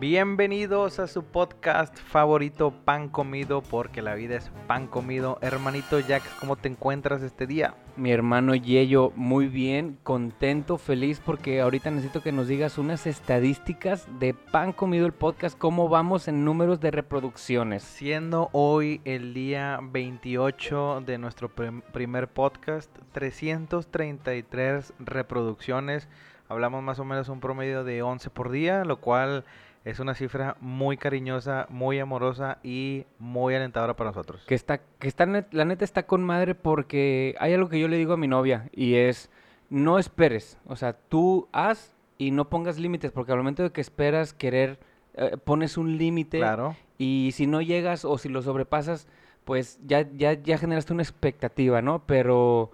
Bienvenidos a su podcast favorito, Pan Comido, porque la vida es pan comido. Hermanito Jack, ¿cómo te encuentras este día? Mi hermano Yello, muy bien, contento, feliz, porque ahorita necesito que nos digas unas estadísticas de Pan Comido el podcast, cómo vamos en números de reproducciones. Siendo hoy el día 28 de nuestro prim- primer podcast, 333 reproducciones. Hablamos más o menos un promedio de 11 por día, lo cual es una cifra muy cariñosa, muy amorosa y muy alentadora para nosotros. Que está, que está, la neta está con madre porque hay algo que yo le digo a mi novia y es, no esperes, o sea, tú haz y no pongas límites, porque al momento de que esperas querer, eh, pones un límite Claro. y si no llegas o si lo sobrepasas, pues ya, ya, ya generaste una expectativa, ¿no? Pero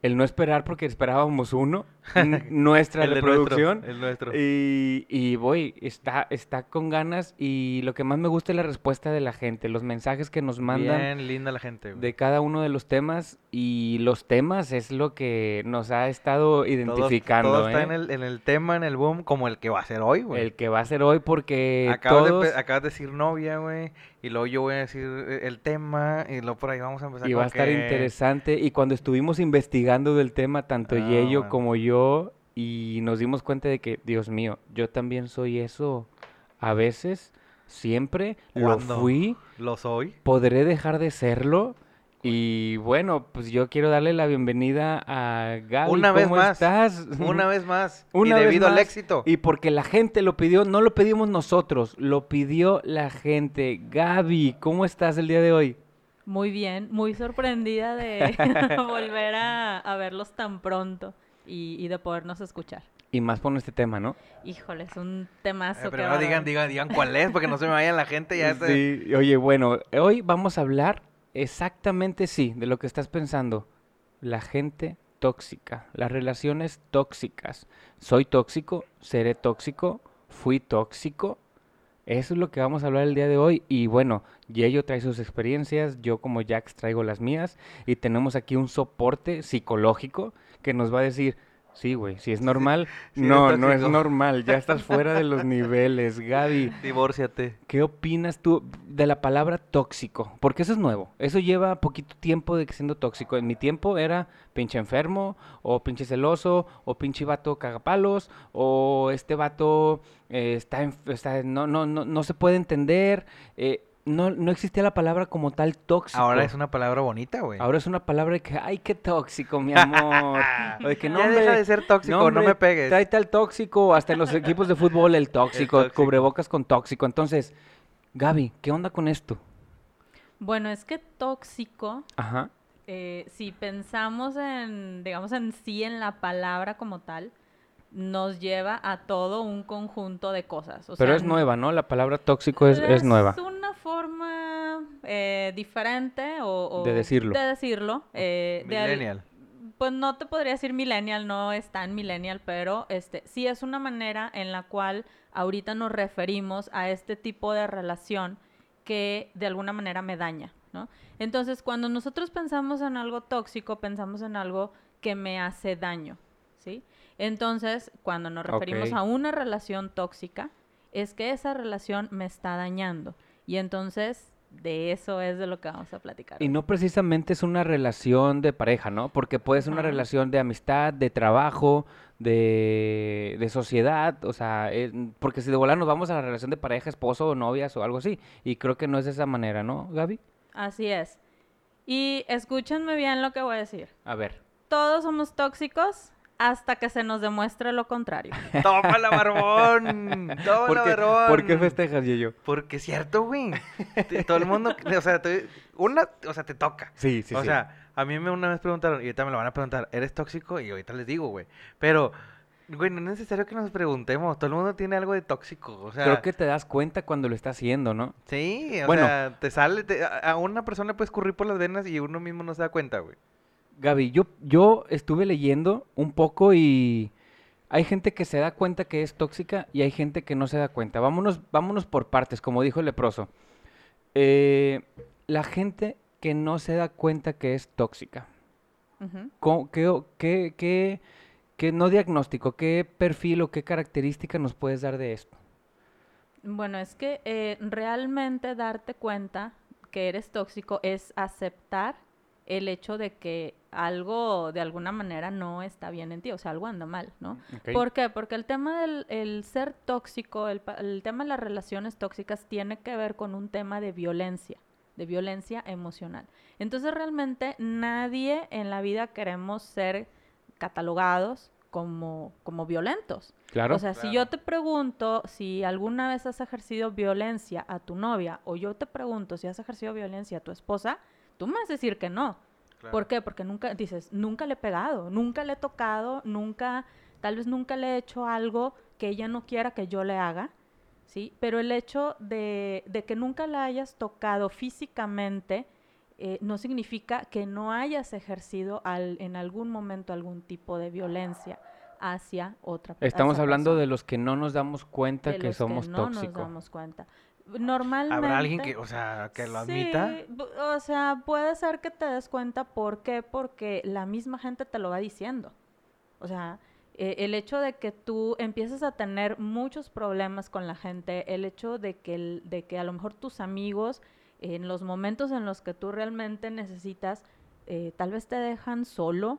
el no esperar porque esperábamos uno, nuestra El de nuestro, reproducción. el nuestro. Y, y voy, está, está con ganas y lo que más me gusta es la respuesta de la gente, los mensajes que nos mandan Bien linda la gente. güey. de cada uno de los temas y los temas es lo que nos ha estado Todo- identificando, Todo, está ¿eh? en el, en el tema, en el boom, como el que va a ser hoy, güey. El que va a ser hoy porque Acabas, de, todos... empe- acabas de decir novia, güey. Y luego yo voy a decir eh, el tema. Y luego por ahí vamos a empezar Y va a estar que- interesante. Y cuando estuvimos investigando del tema, tanto Ah, Yello bueno. como yo, y nos dimos cuenta de que, Dios mío, yo también soy eso a veces, siempre, lo fui, Lo soy. podré dejar de serlo. Y bueno, pues yo quiero darle la bienvenida a Gaby. Una vez ¿Cómo más, estás? Una vez más. Una y vez debido al éxito. Y porque la gente lo pidió, no lo pedimos nosotros, lo pidió la gente. Gaby, ¿cómo estás el día de hoy? Muy bien, muy sorprendida de volver a, a verlos tan pronto y, y de podernos escuchar. Y más por este tema, ¿no? Híjole, es un temazo. Eh, va a digan, digan, digan cuál es, porque no se me vaya la gente. Ya se- Sí, oye, bueno, hoy vamos a hablar exactamente, sí, de lo que estás pensando. La gente tóxica, las relaciones tóxicas. Soy tóxico, seré tóxico, fui tóxico. Eso es lo que vamos a hablar el día de hoy. Y bueno, Yello trae sus experiencias, yo como Jax traigo las mías. Y tenemos aquí un soporte psicológico que nos va a decir, sí, güey, si es normal. sí no, no es normal, ya estás fuera de los niveles, Gaby. Divórciate. ¿Qué opinas tú de la palabra tóxico? Porque eso es nuevo. Eso lleva poquito tiempo de que siendo tóxico. En mi tiempo era pinche enfermo, o pinche celoso, o pinche vato cagapalos, o este vato eh, está, está- no, no, no, no se puede entender. eh, no, no existía la palabra como tal tóxico. Ahora es una palabra bonita, güey. Ahora es una palabra de que, ay, qué tóxico, mi amor. O de que, no, ya deja de ser tóxico, no, hombre, me pegues. Tráete al tóxico, hasta en los equipos de fútbol el tóxico, tóxico. cubrebocas con tóxico. Entonces, Gaby, ¿qué onda con esto? Bueno, es que tóxico, Ajá. eh, si pensamos en, digamos, en sí, en la palabra como tal, nos lleva a todo un conjunto de cosas. O Pero sea, es nueva, ¿no? La palabra tóxico es, es nueva. Es una forma eh, diferente o, o De decirlo. De decirlo. eh, de Millennial. pues no te podría decir millennial, no es tan millennial, pero este sí es una manera en la cual ahorita nos referimos a este tipo de relación que de alguna manera me daña, ¿no? Entonces, cuando nosotros pensamos en algo tóxico, pensamos en algo que me hace daño, ¿sí? Entonces, cuando nos referimos a una relación tóxica, es que esa relación me está dañando. Y entonces, de eso es de lo que vamos a platicar. Y no precisamente es una relación de pareja, ¿no? Porque puede ser una relación de amistad, de trabajo, de, de sociedad, o sea, eh, porque si de volar nos vamos a la relación de pareja, esposo o novias o algo así, y creo que no es de esa manera, ¿no, Gaby? Así es. Y escúchenme bien lo que voy a decir. A ver. Todos somos tóxicos hasta que se nos demuestre lo contrario. ¡Tómala, barbón! ¡Tómala, ¿Por qué, barbón! ¿por qué festejas, Yeyo? Porque es cierto, güey. Todo el mundo, o sea, te- una, o sea, te toca. Sí, sí, o sí. sea, a mí me una vez preguntaron, y ahorita me lo van a preguntar, ¿eres tóxico? Y ahorita les digo, güey. Pero, güey, no es necesario que nos preguntemos. Todo el mundo tiene algo de tóxico. O sea, creo que te das cuenta cuando lo está haciendo, ¿no? sí, o Bueno. sea, te sale, te- a a una persona le puede escurrir por las venas y uno mismo no se da cuenta, güey. Gaby, yo, yo estuve leyendo un poco y hay gente que se da cuenta que es tóxica y hay gente que no se da cuenta. Vámonos, vámonos por partes, como dijo el leproso. Eh, la gente que no se da cuenta que es tóxica. Ujú. ¿Cómo- ¿Qué, o- qué, qué- qué- no diagnóstico, qué perfil o qué característica nos puedes dar de esto? Bueno, es que eh, realmente darte cuenta que eres tóxico es aceptar el hecho de que algo de alguna manera no está bien en ti, o sea, algo anda mal, ¿no? ¿Por qué? Porque el tema del el ser tóxico, el, pa- el tema de las relaciones tóxicas tiene que ver con un tema de violencia, de violencia emocional. Entonces realmente nadie en la vida queremos ser catalogados como, como violentos. Claro. O sea, si yo te pregunto si alguna vez has ejercido violencia a tu novia o yo te pregunto si has ejercido violencia a tu esposa, tú me vas a decir que no. ¿Por qué? Porque nunca, dices, nunca le he pegado, nunca le he tocado, nunca, tal vez nunca le he hecho algo que ella no quiera que yo le haga, ¿sí? Pero el hecho de, de que nunca la hayas tocado físicamente eh, no significa que no hayas ejercido al- en algún momento algún tipo de violencia hacia otra persona. Estamos hablando de los que no nos damos cuenta de que los somos no nos tóxicos. damos cuenta. Normalmente... ¿Habrá alguien que, o sea, que lo admita? Sí, o sea, puede ser que te des cuenta. ¿Por qué? Porque la misma gente te lo va diciendo. O sea, eh, el hecho de que tú empieces a tener muchos problemas con la gente, el hecho de que, el- de que a lo mejor tus amigos, en los momentos en los que tú realmente necesitas, eh, tal vez te dejan solo,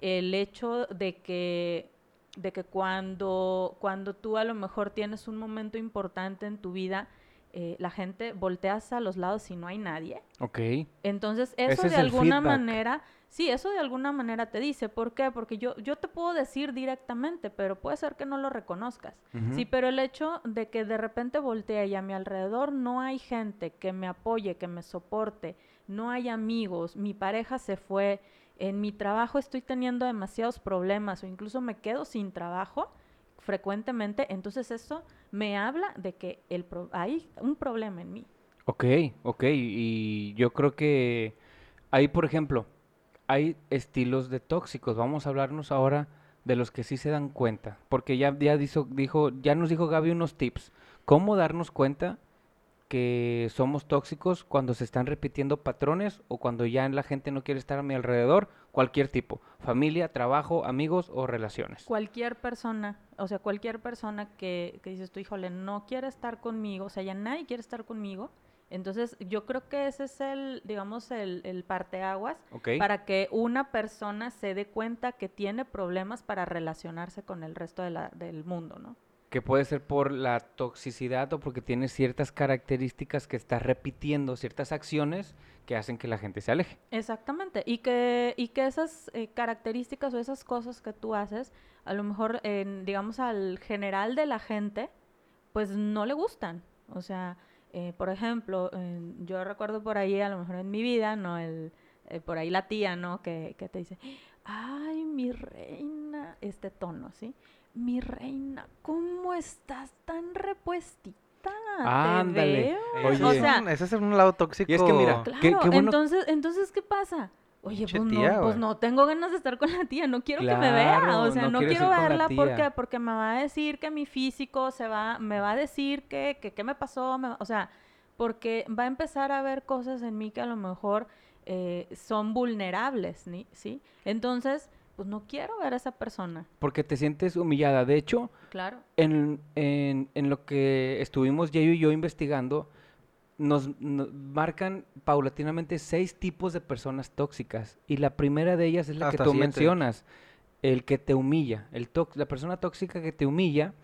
el hecho de que de que cuando, cuando tú a lo mejor tienes un momento importante en tu vida, eh, la gente volteas a los lados y no hay nadie. Ok. Entonces, eso es de alguna manera, sí, eso de alguna manera te dice, ¿por qué? Porque yo, yo te puedo decir directamente, pero puede ser que no lo reconozcas. Sí, pero el hecho de que de repente voltee y a mi alrededor no hay gente que me apoye, que me soporte, no hay amigos, mi pareja se fue, en mi trabajo estoy teniendo demasiados problemas o incluso me quedo sin trabajo frecuentemente, entonces eso me habla de que el pro- hay un problema en mí. Ok, ok. Y yo creo que ahí, por ejemplo, hay estilos de tóxicos. Vamos a hablarnos ahora de los que sí se dan cuenta. Porque ya, ya dijo, dijo, ya nos dijo Gaby unos tips. ¿Cómo darnos cuenta que somos tóxicos cuando se están repitiendo patrones o cuando ya la gente no quiere estar a mi alrededor? Cualquier tipo. Familia, trabajo, amigos o relaciones. Cualquier persona, o sea, cualquier persona que, que dices tú, híjole, no quiere estar conmigo, o sea, ya nadie quiere estar conmigo. Entonces, yo creo que ese es el, digamos, el, el parteaguas ¿Ok? para que una persona se dé cuenta que tiene problemas para relacionarse con el resto de la- del mundo, ¿no? Que puede ser por la toxicidad o porque tiene ciertas características que está repitiendo, ciertas acciones que hacen que la gente se aleje. Exactamente, y que, y que esas eh, características o esas cosas que tú haces, a lo mejor, en, digamos, al general de la gente, pues no le gustan. O sea, eh, por ejemplo, yo recuerdo por ahí, a lo mejor en mi vida, ¿no? El, eh, por ahí la tía, ¿no? Que, que te dice, ay, mi reina, este tono, ¿sí? Mi reina, ¿cómo estás tan repuestita? Te Ándale. veo". Oye. o Ese es sea, un- ese es un lado tóxico. Y es que mira, Claro, Qué- qué bueno- entonces, entonces, ¿qué pasa? Oye, pues, tía, no, pues no tengo ganas de estar con la tía, no quiero que me vea, o sea, no quiero verla porque porque me va a decir que mi físico se va, me va a decir que, que qué me pasó, me o sea, porque va a empezar a ver cosas en mí que a lo mejor eh, son vulnerables. ¿sí? Entonces, pues no quiero ver a esa persona, Porque te sientes humillada. De hecho, claro. en, en- en lo que estuvimos Yayo y yo investigando, nos, nos marcan paulatinamente seis tipos de personas tóxicas. Y la primera de ellas es la que tú siete, mencionas, el que te humilla. El tox- la persona tóxica que te humilla,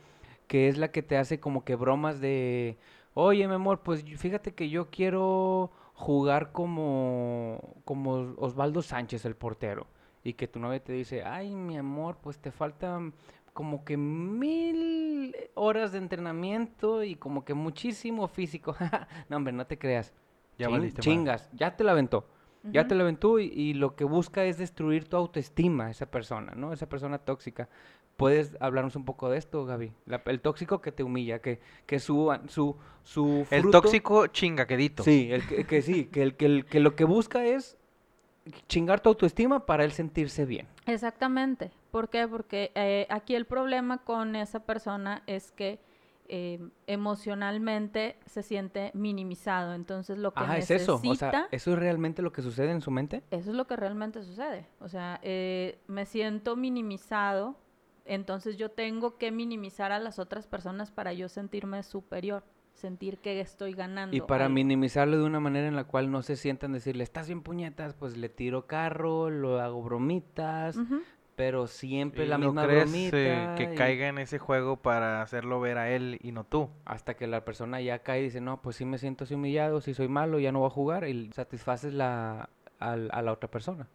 que es la que te hace como que bromas de, oye, mi amor, pues fíjate que yo quiero jugar como, como Osvaldo Sánchez, el portero. Y que tu novia te dice, ay, mi amor, pues te faltan como que mil horas de entrenamiento y como que muchísimo físico. no, hombre, no te creas. Ya Chin- valiste chingas, ya te la aventó. Ya te la aventó y, y lo que busca es destruir tu autoestima, esa persona, ¿no? Esa persona tóxica. ¿Puedes hablarnos un poco de esto, Gaby? La- el tóxico que te humilla, que, que su, su, su El fruto- tóxico chingaquedito. Sí, el que, que sí, que, el, que, el- que lo que busca es chingar tu autoestima para él sentirse bien. Exactamente. ¿Por qué? Porque eh, aquí el problema con esa persona es que eh, emocionalmente se siente minimizado. Entonces lo que Ah, es necesita, eso. O sea, ¿eso es realmente lo que sucede en su mente? eso es lo que realmente sucede. O sea, eh, me siento minimizado entonces yo tengo que minimizar a las otras personas para yo sentirme superior, sentir que estoy ganando. Y para algo. minimizarlo de una manera en la cual no se sientan decirle, estás bien puñetas, pues le tiro carro, lo hago bromitas, Ujú. Pero siempre ¿Y la no misma crees, bromita. eh, que y caiga en ese juego para hacerlo ver a él y no tú? Hasta que la persona ya cae y dice, no, pues sí me siento así humillado, si soy malo, ya no voy a jugar, y satisfaces la, al- a la otra persona.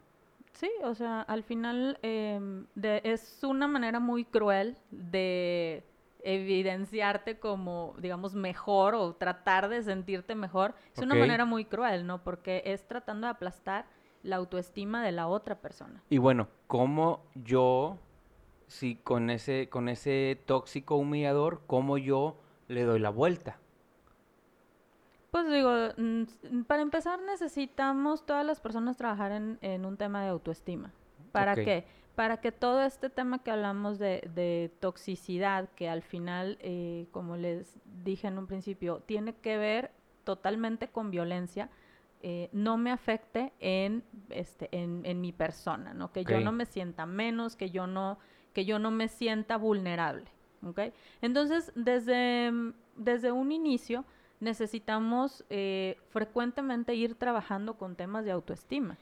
Sí, o sea, al final em, de- es una manera muy cruel de evidenciarte como, digamos, mejor o tratar de sentirte mejor. Es una manera muy cruel, ¿no? Porque es tratando de aplastar la autoestima de la otra persona. Y bueno, ¿cómo yo, si con ese, con ese tóxico humillador, cómo yo le doy la vuelta? Pues digo, mm, para empezar necesitamos todas las personas trabajar en, en un tema de autoestima. ¿Para qué? Para que todo este tema que hablamos de, de toxicidad, que al final, eh, como les dije en un principio, tiene que ver totalmente con violencia, eh, no me afecte en, este, en, en mi persona, ¿no? Que yo Ok. no me sienta menos, que yo no, que yo no me sienta vulnerable, ¿ok? Entonces, desde, desde un inicio necesitamos eh, frecuentemente ir trabajando con temas de autoestima,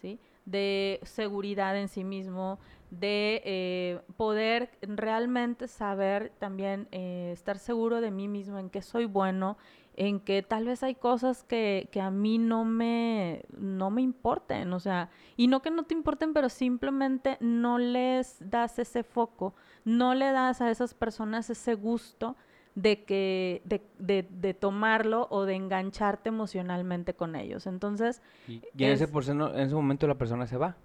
¿sí? De seguridad en sí mismo, de eh, poder realmente saber también eh, estar seguro de mí mismo, en que soy bueno, en que tal vez hay cosas que, que a mí no me, no me importen, o sea, y no que no te importen, pero simplemente no les das ese foco, no le das a esas personas ese gusto de que de, de- de tomarlo o de engancharte emocionalmente con ellos. Entonces, Y, y en, ese Es- porceno- en ese momento la persona se va.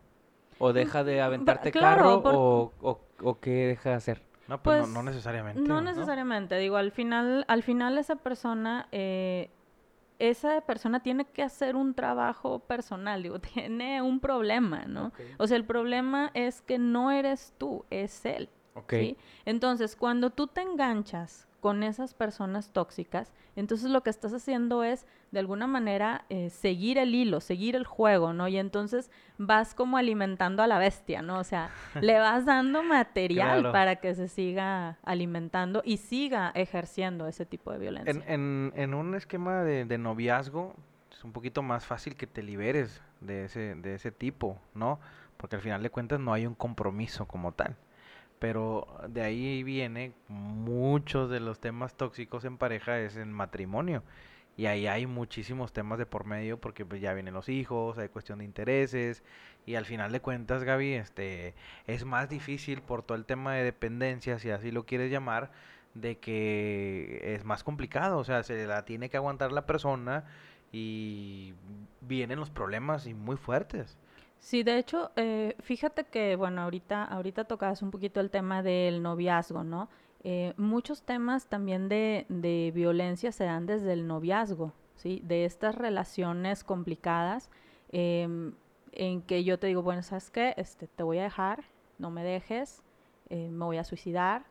O deja de aventarte Mm, claro, carro por- o, o, o qué deja de hacer. No, pues, no- Pues, no, necesariamente. no necesariamente, digo, al final, al final esa persona, eh, esa persona tiene que hacer un trabajo personal, digo, tiene un problema, ¿no? O sea, el problema es que no eres tú, es él. Ok. ¿sí? Entonces, cuando tú te enganchas con esas personas tóxicas, entonces lo que estás haciendo es, de alguna manera, eh, seguir el hilo, seguir el juego, ¿no? Y entonces vas como alimentando a la bestia, ¿no? O sea, le vas dando material Claro. para que se siga alimentando y siga ejerciendo ese tipo de violencia. En, en, en un esquema de, de noviazgo es un poquito más fácil que te liberes de ese, de ese tipo, ¿no? Porque al final de cuentas no hay un compromiso como tal. Pero de ahí viene muchos de los temas tóxicos en pareja es en matrimonio. Y ahí hay muchísimos temas de por medio porque pues ya vienen los hijos, hay cuestión de intereses y al final de cuentas, Gaby, este es más difícil por todo el tema de dependencia, si así lo quieres llamar, de que es más complicado, o sea, se la tiene que aguantar la persona y vienen los problemas y muy fuertes. Sí, de hecho, eh, fíjate que, bueno, ahorita, ahorita tocabas un poquito el tema del noviazgo, ¿no? Eh, muchos temas también de, de violencia se dan desde el noviazgo, ¿sí? De estas relaciones complicadas em, en que yo te digo, bueno, ¿sabes qué? Este, te voy a dejar, no me dejes, eh, me voy a suicidar,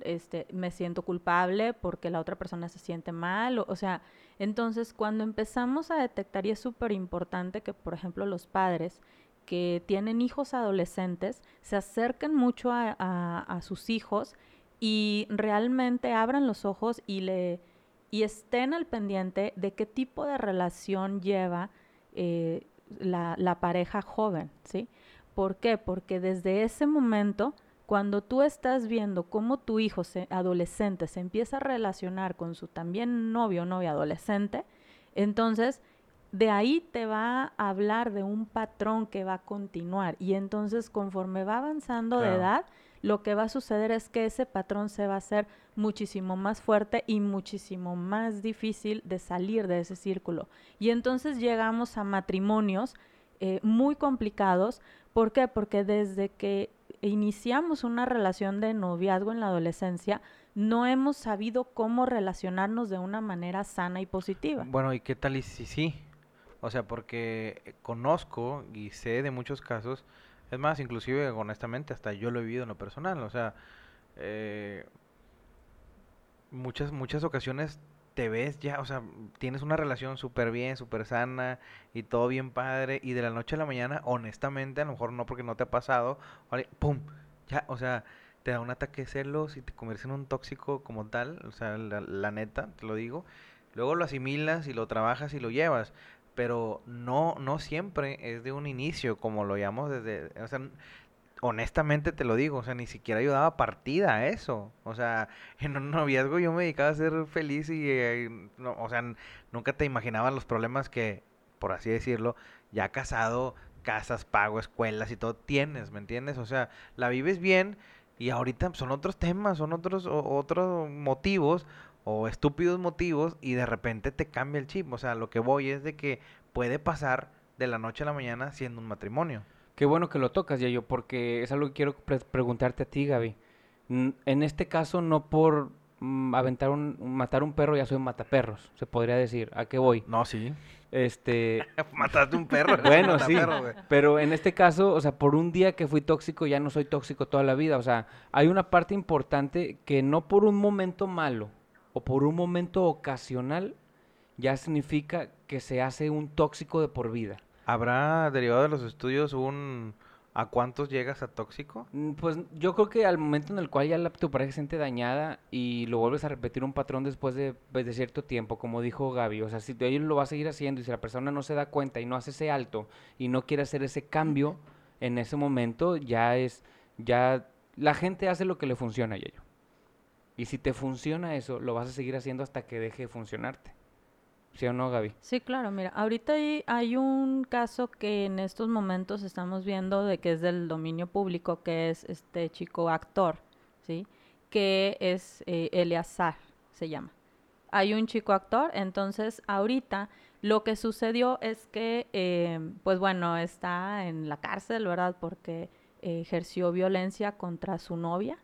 este, me siento culpable porque la otra persona se siente mal, o, sea, entonces cuando empezamos a detectar, y es súper importante que, por ejemplo, los padres que tienen hijos adolescentes se acerquen mucho a, sus hijos y realmente abran los ojos y le y estén al pendiente de qué tipo de relación lleva eh, la, pareja joven, ¿sí? ¿Por qué? Porque desde ese momento, cuando tú estás viendo cómo tu hijo adolescente se empieza a relacionar con su también novio o novia adolescente, entonces de ahí te va a hablar de un patrón que va a continuar. Y entonces conforme va avanzando de edad, lo que va a suceder es que ese patrón se va a hacer muchísimo más fuerte y muchísimo más difícil de salir de ese círculo. Y entonces llegamos a matrimonios eh, muy complicados. ¿Por qué? Porque desde que iniciamos una relación de noviazgo en la adolescencia, no hemos sabido cómo relacionarnos de una manera sana y positiva. Bueno, ¿y qué tal y si sí? O sea, porque eh, conozco y sé de muchos casos, es más, inclusive honestamente, hasta yo lo he vivido en lo personal, o sea, eh, muchas, muchas ocasiones te ves ya, o sea, tienes una relación súper bien, súper sana y todo bien padre y de la noche a la mañana, honestamente, a lo mejor no porque no te ha pasado, ¡pum! Ya, o sea, te da un ataque de celos y te conviertes en un tóxico como tal, o sea, la neta, te lo digo. Luego lo asimilas y lo trabajas y lo llevas, pero no, no siempre es de un inicio, como lo llamamos desde, o sea, honestamente te lo digo, o sea, ni siquiera yo daba partida a eso. O sea, en un noviazgo yo me dedicaba a ser feliz y, eh, no, o sea, nunca te imaginabas los problemas que, por así decirlo, ya casado, casas, pago, escuelas y todo tienes, ¿me entiendes? O sea, la vives bien y ahorita son otros temas, son otros, otros motivos o estúpidos motivos y de repente te cambia el chip. O sea, lo que voy es de que puede pasar de la noche a la mañana siendo un matrimonio. Qué bueno que lo tocas, Yayo, porque es algo que quiero pre- preguntarte a ti, Gaby. En este caso, no por mm, aventar un, matar un perro, ya soy un mataperros, se podría decir. ¿A qué voy? No, sí. Este, Mataste un perro. Bueno, sí, pero en este caso, o sea, por un día que fui tóxico, ya no soy tóxico toda la vida. O sea, hay una parte importante que no por un momento malo o por un momento ocasional, ya significa que se hace un tóxico de por vida. ¿Habrá derivado de los estudios un a cuántos llegas a tóxico? Mm, Pues yo creo que al momento en el cual ya la, tu pareja se siente dañada y lo vuelves a repetir un patrón después de, pues, de cierto tiempo, como dijo Gaby, o sea, si él lo va a seguir haciendo y si la persona no se da cuenta y no hace ese alto y no quiere hacer ese cambio en ese momento, ya es, ya la gente hace lo que le funciona a ello. Y si te funciona eso, lo vas a seguir haciendo hasta que deje de funcionarte. ¿Sí o no, Gaby? Sí, claro, mira, ahorita hay, hay un caso que en estos momentos estamos viendo de que es del dominio público, que es este chico actor, ¿sí? Que es eh, Eleazar, se llama. Hay un chico actor, entonces ahorita lo que sucedió es que, eh, pues bueno, está en la cárcel, ¿verdad? Porque eh, ejerció violencia contra su novia.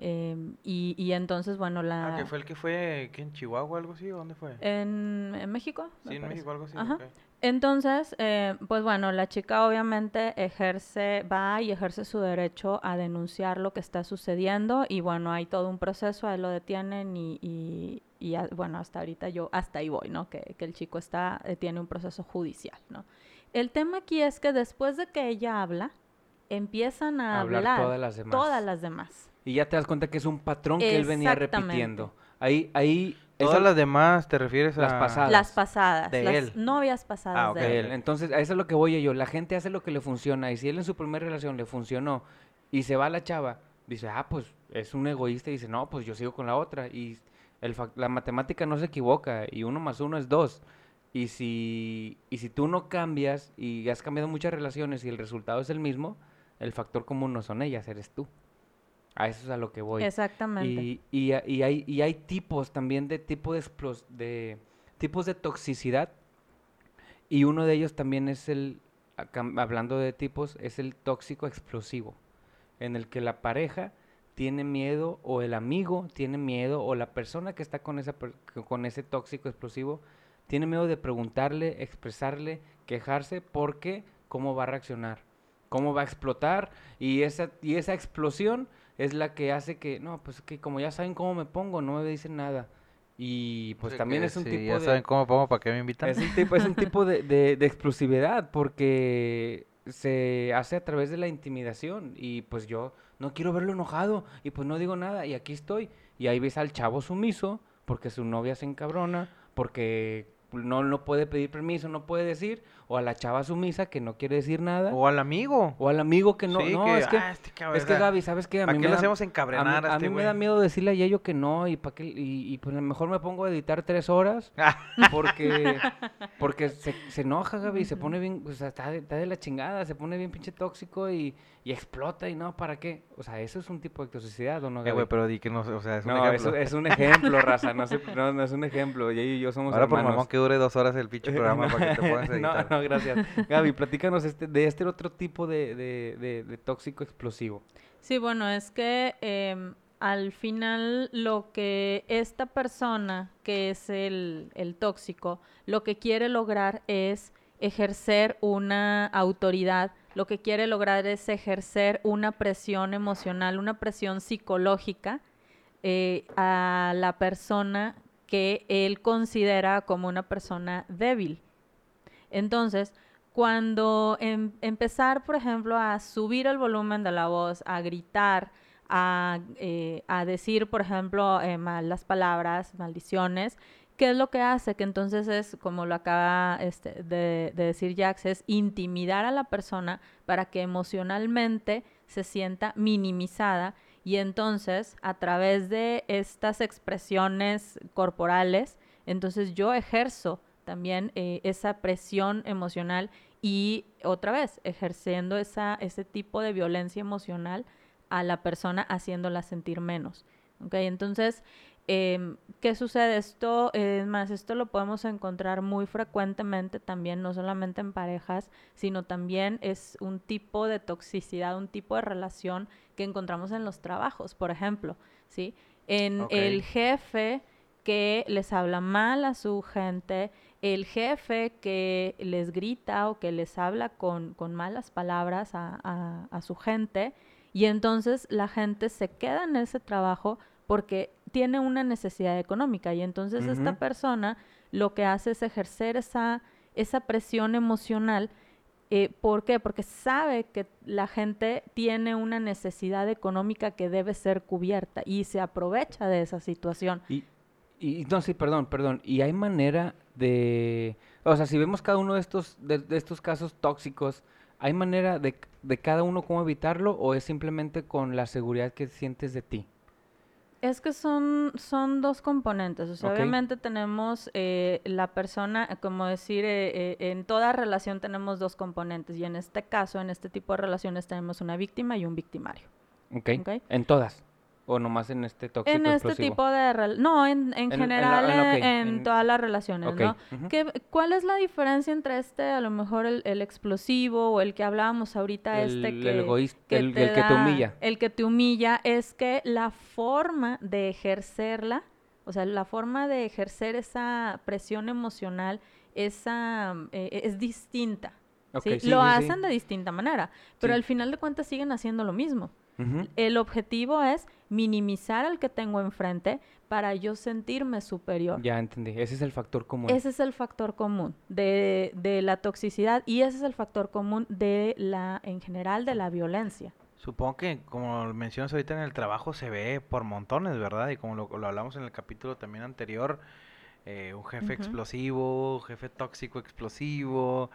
Em, y, y entonces, bueno, la... Ah, que fue el que fue ¿qué, en Chihuahua algo así o dónde fue? En, en México. sí, en parece. México algo así. Ajá. Entonces, eh, pues bueno, la chica obviamente ejerce, va y ejerce su derecho a denunciar lo que está sucediendo y bueno, hay todo un proceso, a él lo detienen y, y, y a- bueno, hasta ahorita yo, hasta ahí voy, ¿no? Que, que el chico está, eh, tiene un proceso judicial, ¿no? El tema aquí es que después de que ella habla, empiezan a Hablar hablar, todas las demás. todas las demás. Y ya te das cuenta que es un patrón que él venía repitiendo. Ahí, ahí... Todas las demás te refieres a Las pasadas. Las pasadas, De las él. novias pasadas Ah, de él. Entonces, a eso es lo que voy yo. La gente hace lo que le funciona. Y si él en su primera relación le funcionó y se va la chava, dice, ah, pues es un egoísta. Y dice, no, pues yo sigo con la otra. Y el fac- la matemática no se equivoca. Y uno más uno es dos. Y si, y si tú no cambias y has cambiado muchas relaciones y el resultado es el mismo, el factor común no son ellas, eres tú. A eso es a lo que voy. Exactamente. Y, y, hay, y hay tipos también de, tipo de, tipos de toxicidad. Y uno de ellos también es el, hablando de tipos, es el tóxico explosivo. En el que la pareja tiene miedo o el amigo tiene miedo o la persona que está con, esa, con ese tóxico explosivo tiene miedo de preguntarle, expresarle, quejarse porque cómo va a reaccionar, cómo va a explotar y esa, y esa explosión es la que hace que, no, pues que como ya saben cómo me pongo, no me dicen nada. Y pues también es un si tipo ya de... saben cómo pongo, ¿para qué me invitan? Es un tipo, es un tipo de, de- de explosividad porque se hace a través de la intimidación y pues yo no quiero verlo enojado y pues no digo nada y aquí estoy y ahí ves al chavo sumiso porque su novia se encabrona, porque no, no puede pedir permiso, no puede decir, o a la chava sumisa que no quiere decir nada, O al amigo. o al amigo que no, Sí, no, que, es que, "Ah, este es que o sea, Gaby, ¿sabes qué? A ¿Para mí qué le hacemos a encabrenar a, a este mí me da miedo decirle a Yayo que no y para qué y, y pues a lo mejor me pongo a editar tres horas porque porque se, se enoja Gaby, se pone bien, o sea, está de, está de la chingada, se pone bien pinche tóxico y, y explota y no, ¿para qué? O sea, eso es un tipo de toxicidad, ¿o no, Eh, Gaby? güey, pero di que no, o sea, es un no, ejemplo. eso es un ejemplo, raza, no, se- no, no es un ejemplo, Yayo y yo somos Ahora por hermanos. mamón que dure dos horas el pinche programa para que te puedas no, editar. Gracias. Gaby, platícanos este, de este otro tipo de, de, de- de tóxico explosivo. Sí, bueno, es que em, al final lo que esta persona, que es el, el tóxico, lo que quiere lograr es ejercer una autoridad, lo que quiere lograr es ejercer una presión emocional, una presión psicológica eh, a la persona que él considera como una persona débil. Entonces, cuando em- empezar, por ejemplo, a subir el volumen de la voz, a gritar, a, eh, a decir, por ejemplo, eh, malas palabras, maldiciones, ¿qué es lo que hace? Que entonces es, como lo acaba este, de, de decir Jax, es intimidar a la persona para que emocionalmente se sienta minimizada y entonces a través de estas expresiones corporales, entonces yo ejerzo también eh, esa presión emocional y otra vez ejerciendo esa, ese tipo de violencia emocional a la persona haciéndola sentir menos. ¿ok? Entonces, em, ¿qué sucede? Esto, es más, esto lo podemos encontrar muy frecuentemente también, no solamente en parejas, sino también es un tipo de toxicidad, un tipo de relación que encontramos en los trabajos, por ejemplo, ¿sí? En el jefe que les habla mal a su gente, el jefe que les grita o que les habla con, con malas palabras a, a- a su gente y entonces la gente se queda en ese trabajo porque tiene una necesidad económica y entonces esta persona lo que hace es ejercer esa, esa presión emocional. eh, ¿Por qué? Porque sabe que la gente tiene una necesidad económica que debe ser cubierta y se aprovecha de esa situación. Y, y no, sí, perdón, perdón. Y hay manera de, o sea, si vemos cada uno de estos, de, de estos casos tóxicos, ¿hay manera de, de cada uno cómo evitarlo o es simplemente con la seguridad que sientes de ti? Es que son, son dos componentes. O sea, obviamente tenemos eh, la persona, como decir, eh, eh, en toda relación tenemos dos componentes. Y en este caso, en este tipo de relaciones, tenemos una víctima y un victimario. ¿Ok? Ok. En todas. O nomás en este tóxico en este explosivo. tipo de... No, en, en En- general, en la- en, todas las relaciones, ¿no? ¿Qué- ¿Cuál es la diferencia entre este, a lo mejor, el, el explosivo o el que hablábamos ahorita, El- este el que... egoísta- que el- el que te humilla. El que te humilla es que la forma de ejercerla, o sea, la forma de ejercer esa presión emocional, esa, eh, es distinta. Ok, ¿sí? sí, Lo sí, hacen de distinta manera, pero al final de cuentas siguen haciendo lo mismo. El objetivo es minimizar al que tengo enfrente para yo sentirme superior. Ya entendí. Ese es el factor común. Ese es el factor común de, de la toxicidad y ese es el factor común de la, en general, de la violencia. Supongo que, como mencionas ahorita en el trabajo, se ve por montones, ¿verdad? Y como lo, lo hablamos en el capítulo también anterior, eh, un jefe explosivo, jefe tóxico explosivo,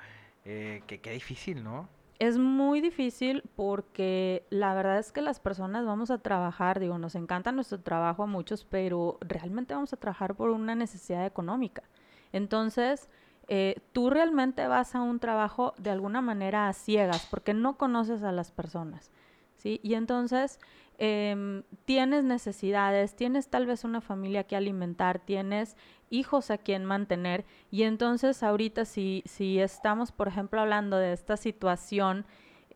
eh, que qué difícil, ¿no? Es muy difícil porque la verdad es que las personas vamos a trabajar, digo, nos encanta nuestro trabajo a muchos, pero realmente vamos a trabajar por una necesidad económica. Entonces, eh, tú realmente vas a un trabajo de alguna manera a ciegas porque no conoces a las personas, ¿sí? Y entonces em, tienes necesidades, tienes tal vez una familia que alimentar, tienes hijos a quien mantener y entonces ahorita si, si estamos, por ejemplo, hablando de esta situación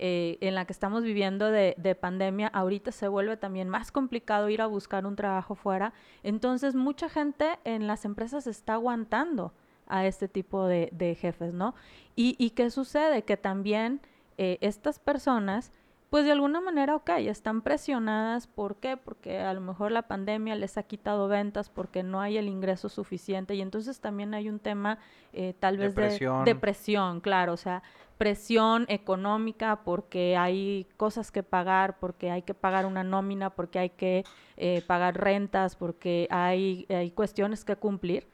eh, en la que estamos viviendo de, de pandemia, ahorita se vuelve también más complicado ir a buscar un trabajo fuera, entonces mucha gente en las empresas está aguantando a este tipo de, de jefes, ¿no? Y, y qué sucede? Que también eh, estas personas pues de alguna manera, ok, están presionadas. ¿Por qué? Porque a lo mejor la pandemia les ha quitado ventas porque no hay el ingreso suficiente y entonces también hay un tema eh, tal vez de Depresión. de presión, claro, o sea, presión económica porque hay cosas que pagar, porque hay que pagar una nómina, porque hay que eh, pagar rentas, porque hay, hay cuestiones que cumplir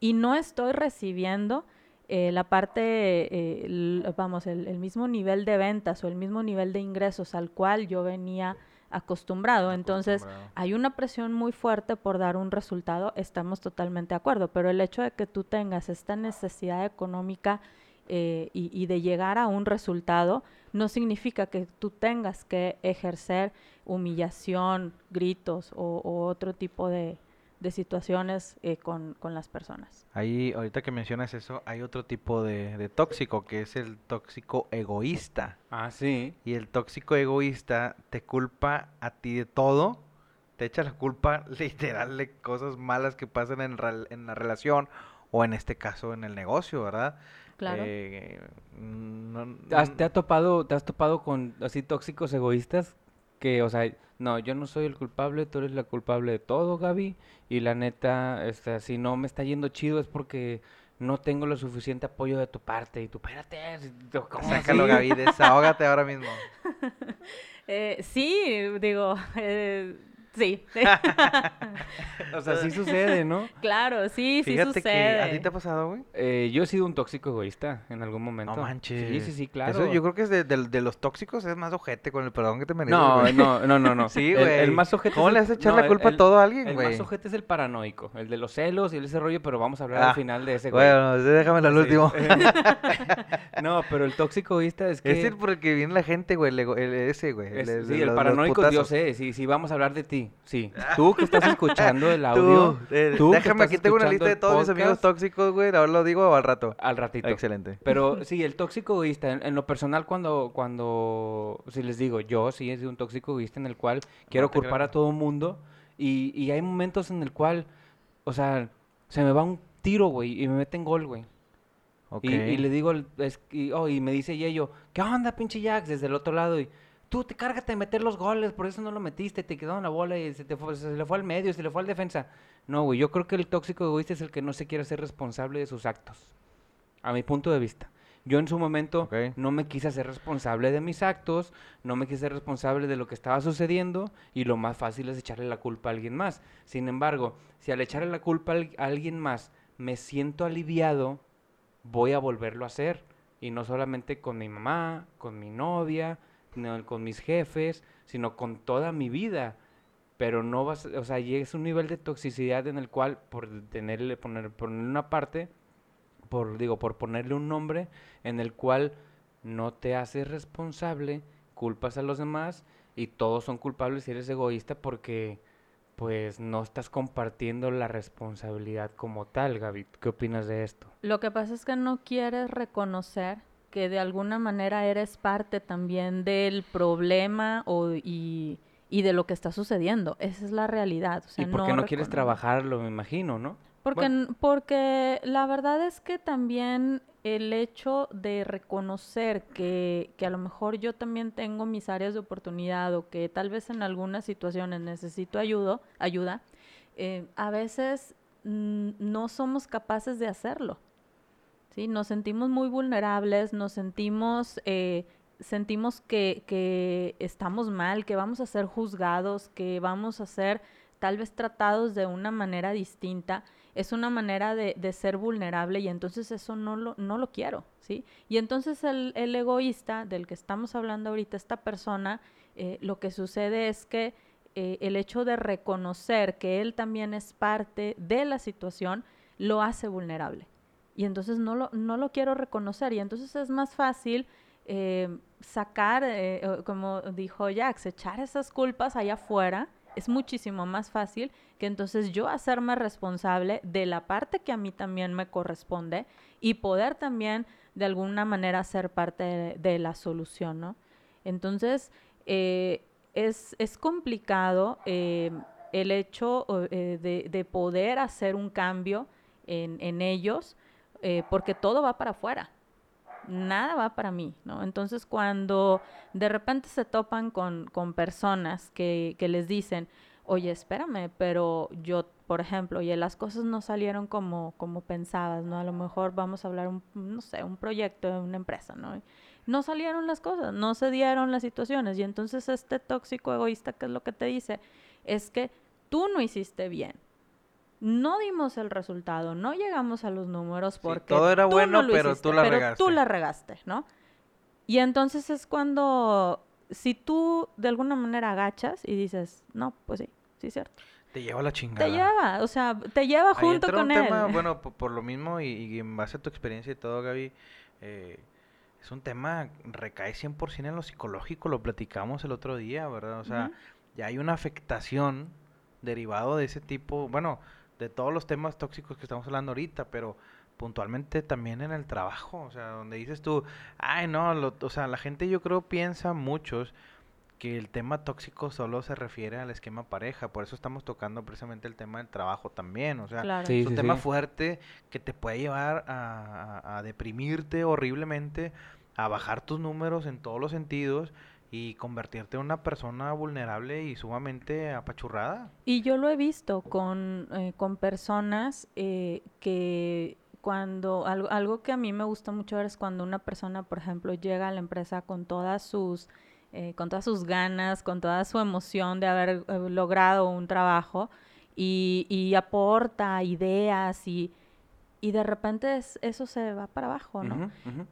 y no estoy recibiendo eh, la parte, eh, el- vamos, el, el mismo nivel de ventas o el mismo nivel de ingresos al cual yo venía acostumbrado. Entonces, Acostumbrado. hay una presión muy fuerte por dar un resultado, estamos totalmente de acuerdo, pero el hecho de que tú tengas esta necesidad económica eh, y, y de llegar a un resultado no significa que tú tengas que ejercer humillación, gritos o, o otro tipo de, de situaciones eh, con, con las personas. Ahí, ahorita que mencionas eso, hay otro tipo de, de tóxico, que es el tóxico egoísta. Ah, sí. Y el tóxico egoísta te culpa a ti de todo, te echa la culpa literal de cosas malas que pasan en, en la relación o en este caso en el negocio, ¿verdad? Claro. Eh, no- ¿Has- ¿Te, ha topado, ¿Te has topado con así tóxicos egoístas? Que, o sea, no, yo no soy el culpable, tú eres la culpable de todo, Gaby. Y la neta, este, si no me está yendo chido es porque no tengo lo suficiente apoyo de tu parte. Y tú, espérate, ¿cómo Sácalo, así?" Gaby, desahógate ahora mismo. Eh, sí, digo, eh, sí. O sea, sí sucede, ¿no? claro, sí, sí Fíjate que sucede. a ti te ha pasado, güey. Eh, yo he sido un tóxico egoísta en algún momento. No manches. Sí, sí, sí, claro. Eso yo creo que es de, de- de los tóxicos es más ojete, con el perdón que te merezco. No, güey. no, no, no, no. Sí, El- güey. El, más ojete ¿Cómo es le el- vas a echar no, la el- culpa a el- todo a alguien, El güey? más ojete es el paranoico, el de los celos y ese rollo, pero vamos a hablar Ah, al final de ese güey. Bueno, ese déjamelo al Sí. último. no, pero el tóxico egoísta es que... Es el por el que viene la gente, güey, el, ego- el- ese, güey. sí, el paranoico, sé, sí, sí, vamos a hablar de ti, sí. Tú que estás escuchando el Tú, audio, eh, tú que déjame, aquí tengo una lista de todos mis amigos tóxicos, güey. Ahora lo digo o al rato. al ratito. Excelente. Pero sí, el tóxico egoísta, en, en lo personal cuando, cuando, si les digo, yo sí he sido un tóxico egoísta en el cual quiero creo. culpar a todo el mundo y, y hay momentos en el cual, o sea, se me va un tiro, güey, y me meten gol, güey. Ok. Y, y le digo, es- y, oh, y me dice Yello, ¿qué onda, pinche Jax? Desde el otro lado, y tú te cárgate de meter los goles, por eso no lo metiste, te quedó en la bola y se, te fue, se le fue al medio, se le fue al defensa. No, güey, yo creo que el tóxico egoísta es el que no se quiere ser responsable de sus actos, a mi punto de vista. Yo en su momento no me quise hacer responsable de mis actos, no me quise ser responsable de lo que estaba sucediendo y lo más fácil es echarle la culpa a alguien más. Sin embargo, si al echarle la culpa a alguien más me siento aliviado, voy a volverlo a hacer. Y no solamente con mi mamá, con mi novia, no, con mis jefes, sino con toda mi vida. Pero no vas, o sea, llegas a un nivel de toxicidad en el cual, por tenerle, poner, ponerle una parte, por, digo, por ponerle un nombre, en el cual no te haces responsable, culpas a los demás y todos son culpables si eres egoísta porque pues no estás compartiendo la responsabilidad como tal, Gaby. ¿Qué opinas de esto? Lo que pasa es que no quieres reconocer que de alguna manera eres parte también del problema o, y, y de lo que está sucediendo. Esa es la realidad. O sea, ¿Y por qué no, no quieres trabajarlo, me imagino, no? Porque, Bueno. porque la verdad es que también el hecho de reconocer que, que a lo mejor yo también tengo mis áreas de oportunidad o que tal vez en algunas situaciones necesito ayuda, ayuda eh, a veces mm, no somos capaces de hacerlo. Nos sentimos muy vulnerables, nos sentimos, eh, sentimos que, que estamos mal, que vamos a ser juzgados, que vamos a ser tal vez tratados de una manera distinta. Es una manera de, de ser vulnerable y entonces eso no lo, no lo quiero, ¿sí? Y entonces el, el egoísta del que estamos hablando ahorita, esta persona, eh, lo que sucede es que eh, el hecho de reconocer que él también es parte de la situación lo hace vulnerable. Y entonces no lo, no lo quiero reconocer. Y entonces es más fácil eh, sacar, eh, como dijo Jax, echar esas culpas allá afuera. Es muchísimo más fácil que entonces yo hacerme responsable de la parte que a mí también me corresponde y poder también de alguna manera ser parte de, la solución, ¿no? Entonces, eh, es, es complicado eh, el hecho de, de poder hacer un cambio en, en ellos eh, porque todo va para afuera. Nada va para mí, ¿no? Entonces, cuando de repente se topan con, con personas que, que les dicen, oye, espérame, pero yo, por ejemplo, oye, las cosas no salieron como, como pensabas, ¿no? A lo mejor vamos a hablar, un, no sé, un proyecto de una empresa, ¿no? No salieron las cosas, no se dieron las situaciones. Y entonces este tóxico egoísta, ¿qué es lo que te dice? Es que tú no hiciste bien. No dimos el resultado, no llegamos a los números porque todo era tú bueno, no lo pero hiciste, tú la pero regaste. tú la regaste, ¿no? Y entonces es cuando, si tú de alguna manera agachas y dices, no, pues sí, sí es cierto. Te lleva la chingada. Te lleva, o sea, te lleva Ahí junto con un él. tema, bueno, po- por, lo mismo y, y en base a tu experiencia y todo, Gaby, eh, es un tema, recae 100% en lo psicológico, lo platicamos el otro día, ¿verdad? O sea, ya hay una afectación derivado de ese tipo, bueno, de todos los temas tóxicos que estamos hablando ahorita, pero puntualmente también en el trabajo, o sea, donde dices tú, ay, no, lo- o sea, la gente yo creo piensa muchos que el tema tóxico solo se refiere al esquema pareja, por eso estamos tocando precisamente el tema del trabajo también, o sea, Claro. Sí, es un sí, tema sí. fuerte que te puede llevar a, a- a deprimirte horriblemente, a bajar tus números en todos los sentidos y convertirte en una persona vulnerable y sumamente apachurrada. Y yo lo he visto con, eh, con personas eh, que cuando algo, algo que a mí me gusta mucho ver es cuando una persona, por ejemplo, llega a la empresa con todas sus eh, con todas sus ganas, con toda su emoción de haber logrado un trabajo y aporta ideas y y de repente es- eso se va para abajo, ¿no?